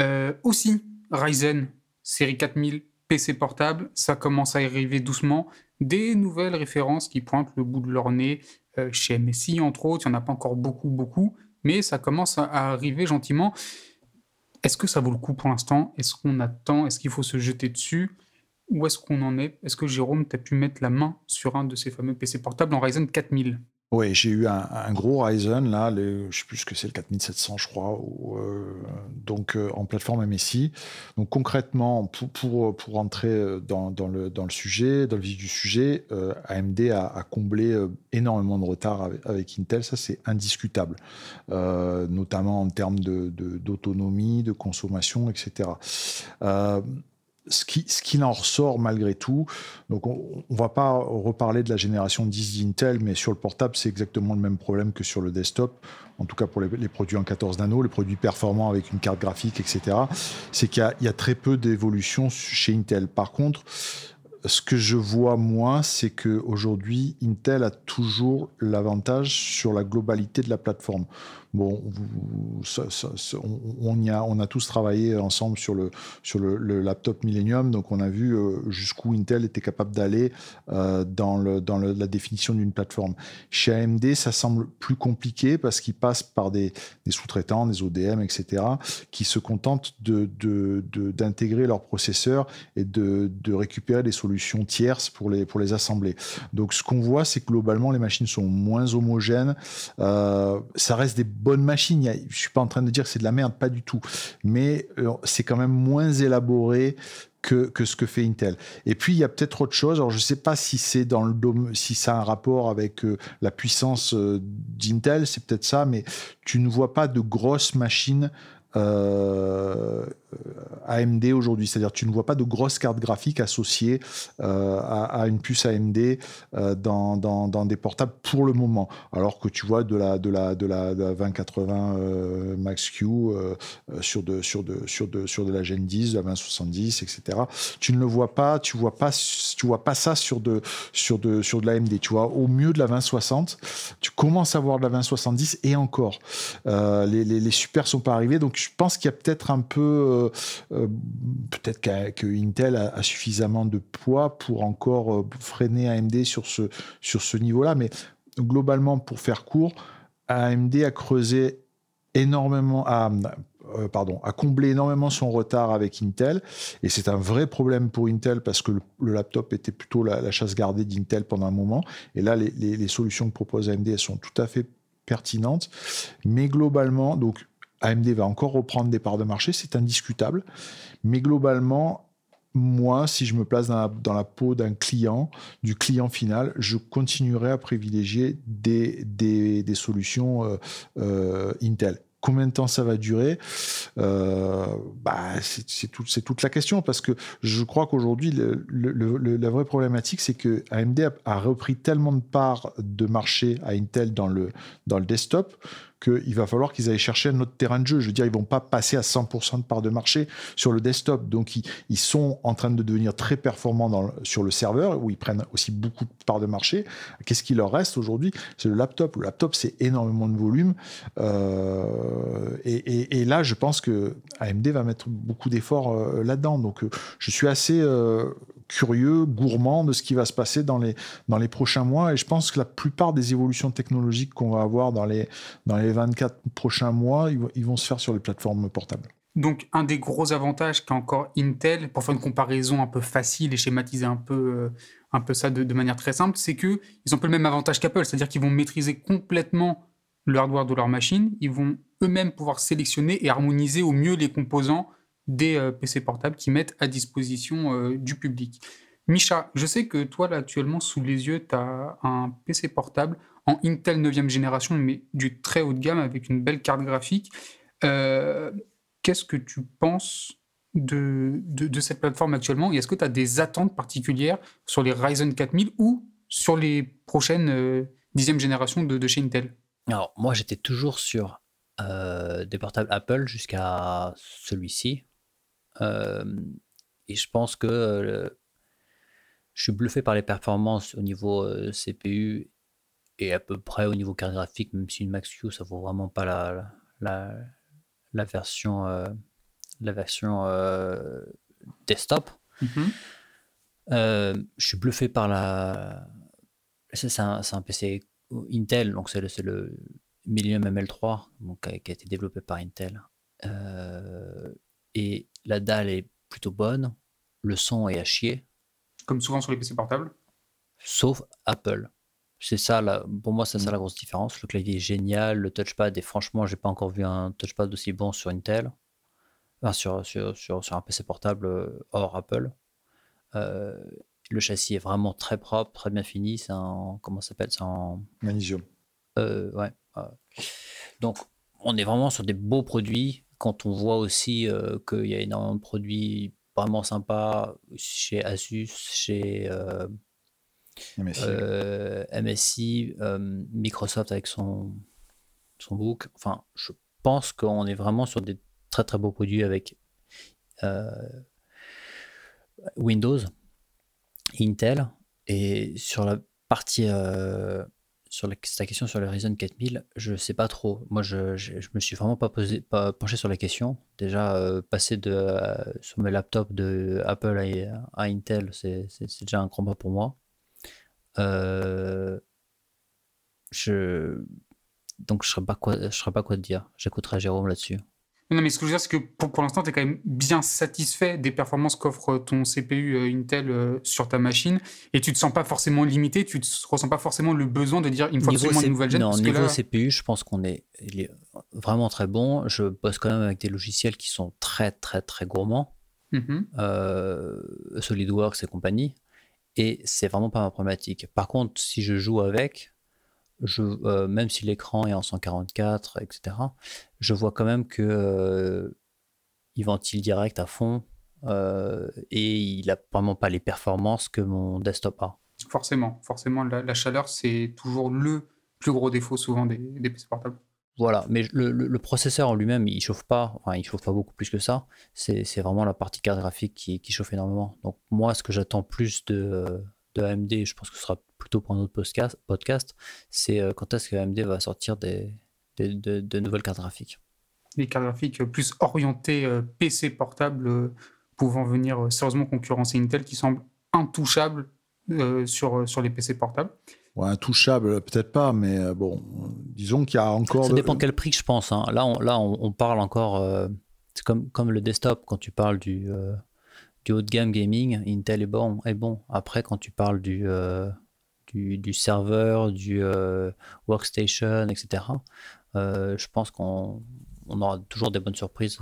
Euh, aussi, Ryzen série 4000 PC portable, ça commence à arriver doucement. Des nouvelles références qui pointent le bout de leur nez euh, chez MSI entre autres. Il n'y en a pas encore beaucoup, beaucoup, mais ça commence à, arriver gentiment. Est-ce que ça vaut le coup pour l'instant? Est-ce qu'on attend? Est-ce qu'il faut se jeter dessus? Où est-ce qu'on en est? Est-ce que Jérôme, tu as pu mettre la main sur un de ces fameux PC portables en Ryzen 4000 oui, j'ai eu un, gros Ryzen, là, je ne sais plus ce que c'est, le 4700, je crois, euh, donc euh, en plateforme MSI. Donc concrètement, pour, pour, pour rentrer dans, dans, le, dans le sujet, dans le vif du sujet, euh, AMD a, comblé énormément de retard avec, Intel, ça c'est indiscutable, notamment en termes d'autonomie, de, de, consommation, etc ce qui, ce qui en ressort malgré tout, donc on ne va pas reparler de la génération 10 d'Intel, mais sur le portable, c'est exactement le même problème que sur le desktop, en tout cas pour les, produits en 14 nano, les produits performants avec une carte graphique, etc. C'est qu'il y, y, a très peu d'évolution chez Intel. Par contre, ce que je vois moi, c'est qu'aujourd'hui, Intel a toujours l'avantage sur la globalité de la plateforme. Bon, on, a, on a tous travaillé ensemble sur le, sur le, laptop Millennium, donc on a vu euh, jusqu'où Intel était capable d'aller euh, dans, le, dans la définition d'une plateforme. Chez AMD, ça semble plus compliqué parce qu'ils passent par des, sous-traitants, des ODM, etc., qui se contentent d'intégrer de, leurs processeurs et de, récupérer des solutions tierces pour les, pour les assembler. Donc ce qu'on voit, c'est que globalement, les machines sont moins homogènes. Euh, ça reste des bonne machine. Je suis pas en train de dire c'est de la merde, pas du tout. Mais euh, c'est quand même moins élaboré que, que, ce que fait Intel. Et puis il y a peut-être autre chose. Alors je sais pas si c'est dans le si ça a un rapport avec la puissance d'Intel, c'est peut-être ça, mais tu ne vois pas de grosses machines euh, AMD aujourd'hui. C'est-à-dire tu ne vois pas de grosses cartes graphiques associées euh, à, une puce AMD euh, dans, des portables pour le moment. Alors que tu vois de la, de la, de la, 2080 Max Q sur, de, de, de, de la Gen 10, de la 2070, etc. Tu ne le vois pas, tu vois pas, vois pas ça sur de, sur de, de l'AMD. Tu vois au mieux de la 2060, tu commences à voir de la 2070 et encore. les, les, les sont pas arrivés. Donc je pense qu'il y a peut-être un peu, euh, euh, peut-être que Intel a, suffisamment de poids pour encore euh, freiner AMD sur ce, sur ce niveau-là. Mais globalement, pour faire court, AMD a creusé énormément, pardon, a comblé énormément son retard avec Intel. Et c'est un vrai problème pour Intel parce que le, laptop était plutôt la, chasse gardée d'Intel pendant un moment. Et là, les, solutions que propose AMD, sont tout à fait pertinentes. Mais globalement, donc AMD va encore reprendre des parts de marché, c'est indiscutable. Mais globalement, moi, si je me place dans la, peau d'un client, du client final, je continuerai à privilégier des, solutions euh, euh, Intel. Combien de temps ça va durer? Euh, bah, C'est tout, toute la question parce que je crois qu'aujourd'hui, la vraie problématique, c'est que AMD a, a, repris tellement de parts de marché à Intel dans le, dans le desktop qu'il va falloir qu'ils aillent chercher un autre terrain de jeu. Je veux dire, ils vont pas passer à 100% de part de marché sur le desktop. Donc, ils, sont en train de devenir très performants sur le serveur, où ils prennent aussi beaucoup de parts de marché. Qu'est-ce qui leur reste aujourd'hui? C'est le laptop. Le laptop, c'est énormément de volume. Euh, et, là, je pense que AMD va mettre beaucoup d'efforts euh, là-dedans. Donc, euh, je suis assez curieux, gourmand de ce qui va se passer dans les, dans les prochains mois. Et je pense que la plupart des évolutions technologiques qu'on va avoir dans les, dans les 24 prochains mois, ils, vont se faire sur les plateformes portables. Donc, un des gros avantages qu'a encore Intel, pour faire une comparaison un peu facile et schématiser un peu, euh, un peu ça de, manière très simple, c'est qu'ils ont un peu le même avantage qu'Apple, c'est-à-dire qu'ils vont maîtriser complètement le hardware de leur machine, ils vont eux-mêmes pouvoir sélectionner et harmoniser au mieux les composants des euh, PC portables qui mettent à disposition euh, du public. Micha, je sais que toi, là, actuellement, sous les yeux, tu as un PC portable en Intel 9e génération, mais du très haut de gamme avec une belle carte graphique. Euh, qu'est-ce que tu penses de, de, cette plateforme actuellement? Et est-ce que tu as des attentes particulières sur les Ryzen 4000 ou sur les prochaines 10e générations de, de, chez Intel? Alors, moi, j'étais toujours sur des portables Apple jusqu'à celui-ci. Euh, et je pense que euh, je suis bluffé par les performances au niveau euh, CPU et à peu près au niveau carte graphique, même si une Max-Q, ça vaut vraiment pas la, la, la version, la version desktop. Mm-hmm. je suis bluffé par la. C'est un, un, PC Intel, donc c'est le, le Millennium ML3, donc, qui a été développé par Intel. Et la dalle est plutôt bonne, le son est à chier. Comme souvent sur les PC portables Sauf Apple. C'est ça, pour moi, c'est ça la grosse différence. Le clavier est génial, le touchpad, et franchement, j'ai pas encore vu un touchpad aussi bon sur Intel, enfin, sur, sur, sur, un PC portable euh, hors Apple. Euh, le châssis est vraiment très propre, très bien fini. C'est en. Comment ça s'appelle? C'est en. Magnésium. Euh, ouais. Donc, on est vraiment sur des beaux produits quand on voit aussi euh, qu'il y a énormément de produits vraiment sympas chez Asus, chez MSI, euh, euh, Microsoft avec son, son book. Enfin, je pense qu'on est vraiment sur des très très beaux produits avec Windows, Intel. Et sur la partie sur la, ta question sur le Ryzen 4000, je sais pas trop. Moi, je, je, me suis vraiment pas, posé, pas penché sur la question. Déjà, euh, passer de, euh, sur mes laptops de Apple à, Intel, c'est déjà un combat pour moi. Euh, je, donc, je ne saurais pas quoi te dire. J'écouterai Jérôme là-dessus. Non, mais ce que je veux dire, c'est que pour, pour l'instant, tu es quand même bien satisfait des performances qu'offre ton CPU euh, Intel euh, sur ta machine et tu te sens pas forcément limité, tu ne ressens pas forcément le besoin de dire il me faut absolument une nouvelle gêne. Non, niveau CPU, je pense qu'on est, est, vraiment très bon. Je bosse quand même avec des logiciels qui sont très, très, très gourmands. mhm. SolidWorks et compagnie. Et c'est vraiment pas ma problématique. Par contre, si je joue avec, je, même si l'écran est en 144, etc., je vois quand même que il ventile direct à fond et il a vraiment pas les performances que mon desktop a. Forcément, forcément, la, chaleur, c'est toujours le plus gros défaut souvent des, des PC portables. Voilà, mais le, processeur en lui-même, il chauffe pas, enfin, il chauffe pas beaucoup plus que ça. C'est vraiment la partie carte graphique qui, qui, chauffe énormément. Donc moi, ce que j'attends plus de, de AMD, je pense que ce sera plutôt pour un autre podcast, c'est euh, quand est-ce que AMD va sortir des, de, nouvelles cartes graphiques? Des cartes graphiques plus orientées euh, PC portable, euh, pouvant venir sérieusement concurrencer Intel, qui semble intouchable sur, sur les PC portables. Ouais, intouchable, peut-être pas, mais euh, bon, disons qu'il y a encore. Ça dépend quel prix, je pense. Hein. Là, on, là, on, parle encore. Euh, c'est comme, comme le desktop, quand tu parles du, euh, du haut de gamme gaming, Intel est bon, est bon. Après, quand tu parles du, du, du, serveur, du workstation, etc., je pense qu'on on aura toujours des bonnes surprises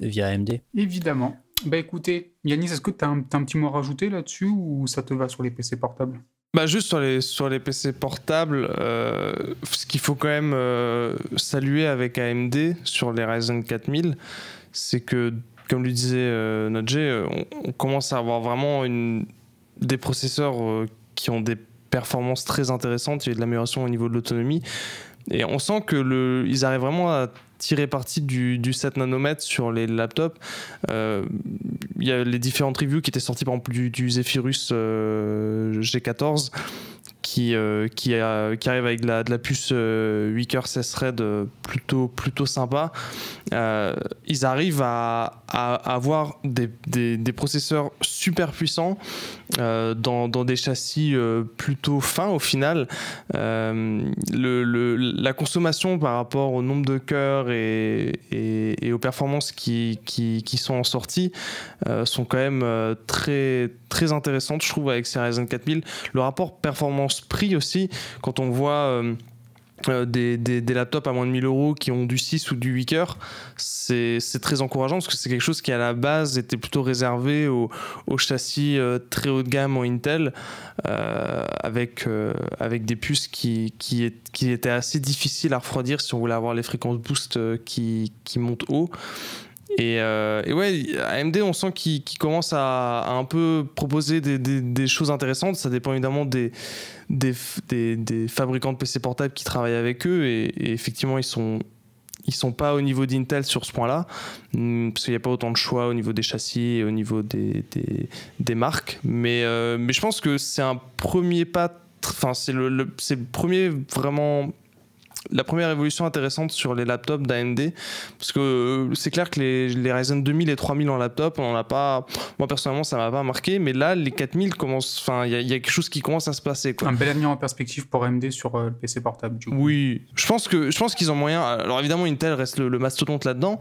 via AMD. Évidemment. Bah écoutez, Yanis, est-ce que tu as, un petit mot à rajouter là-dessus ou ça te va sur les PC portables? Bah juste sur les, sur les PC portables, euh, ce qu'il faut quand même euh, saluer avec AMD sur les Ryzen 4000, c'est que, comme le disait euh, on, commence à avoir vraiment des processeurs euh, qui ont des performances très intéressantes, il y a de l'amélioration au niveau de l'autonomie. Et on sent que le, ils arrivent vraiment à tirer parti du, du 7 nanomètres sur les laptops. Euh, il y a les différentes reviews qui étaient sorties par exemple du, Zephyrus euh, G14 qui, euh, qui, qui, arrive avec de la, puce 8 coeurs 16 threads plutôt, plutôt sympa. ils arrivent à, avoir des, des, processeurs super puissants dans, dans, des châssis plutôt fins au final. La consommation par rapport au nombre de cœurs et, aux performances qui, qui, sont en sortie euh, sont quand même euh, très, très intéressantes, je trouve, avec ces Ryzen 4000. Le rapport performance-prix aussi, quand on voit... Euh, euh, des, des, laptops à moins de 1000 euros qui ont du 6 ou du 8 cœurs, c'est très encourageant parce que c'est quelque chose qui à la base était plutôt réservé aux, châssis euh, très haut de gamme en Intel euh, avec, avec des puces qui, qui, qui, étaient assez difficiles à refroidir si on voulait avoir les fréquences boost qui, qui montent haut. Et, et, ouais, AMD, on sent qu'il commence à, un peu proposer des, des, des, choses intéressantes. Ça dépend évidemment des, des, des, fabricants de PC portables qui travaillent avec eux et, effectivement ils sont ils sont pas au niveau d'Intel sur ce point-là hmm, parce qu'il n'y a pas autant de choix au niveau des châssis et au niveau des, des, des marques. Mais, euh, mais je pense que c'est un premier pas enfin c'est le, le premier vraiment la première évolution intéressante sur les laptops d'AMD parce que euh, c'est clair que les, les, Ryzen 2000 et 3000 en laptop on n'a pas moi personnellement ça m'a pas marqué mais là les 4000 commencent enfin il y, a quelque chose qui commence à se passer quoi. un bel avenir en perspective pour AMD sur euh, le PC portable du coup. oui je pense que je pense qu'ils ont moyen alors évidemment Intel reste le, mastodonte là-dedans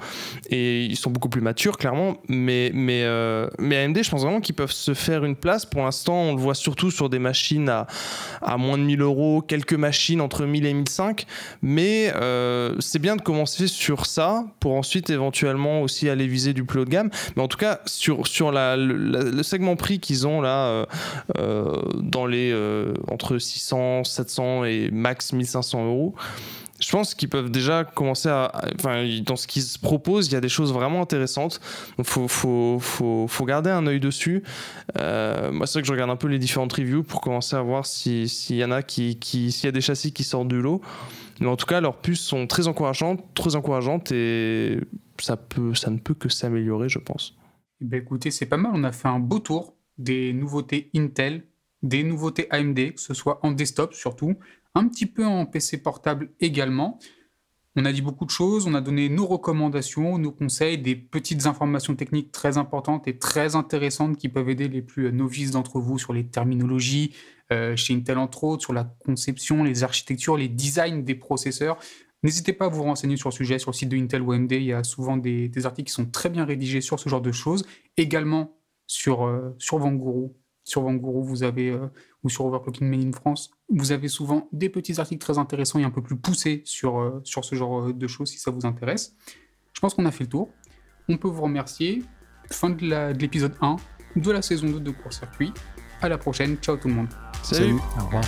et ils sont beaucoup plus matures clairement mais mais euh, mais AMD je pense vraiment qu'ils peuvent se faire une place pour l'instant on le voit surtout sur des machines à, à moins de 1000 euros quelques machines entre 1000 et 1005 mais euh, c'est bien de commencer sur ça pour ensuite éventuellement aussi aller viser du plus haut de gamme. Mais en tout cas, sur, sur le, segment prix qu'ils ont là, euh, euh, dans les entre 600, 700 et max 1500 euros je pense qu'ils peuvent déjà commencer à. Enfin, dans ce qu'ils se proposent, il y a des choses vraiment intéressantes. Donc, faut, faut, faut, faut garder un œil dessus. moi, c'est vrai que je regarde un peu les différentes reviews pour commencer à voir s'il y en a qui. qui s'il y a des châssis qui sortent du lot. Mais en tout cas, leurs puces sont très encourageantes, très encourageantes et ça, ne peut que s'améliorer, je pense. Eh ben écoutez, c'est pas mal. On a fait un beau tour des nouveautés Intel, des nouveautés AMD, que ce soit en desktop surtout, un petit peu en PC portable également. On a dit beaucoup de choses, on a donné nos recommandations, nos conseils, des petites informations techniques très importantes et très intéressantes qui peuvent aider les plus novices d'entre vous sur les terminologies, chez Intel entre autres, sur la conception, les architectures, les designs des processeurs. N'hésitez pas à vous renseigner sur le sujet sur le site de Intel ou AMD. Il y a souvent des, articles qui sont très bien rédigés sur ce genre de choses. Également sur, euh, sur Vanguru. Sur Vanguru, vous avez, euh, ou sur Overclocking Made in France, vous avez souvent des petits articles très intéressants et un peu plus poussés sur, sur ce genre de choses si ça vous intéresse. Je pense qu'on a fait le tour. On peut vous remercier fin de l'épisode 1 de la saison 2 de Court Circuit. À la prochaine, ciao tout le monde. Salut. Au revoir.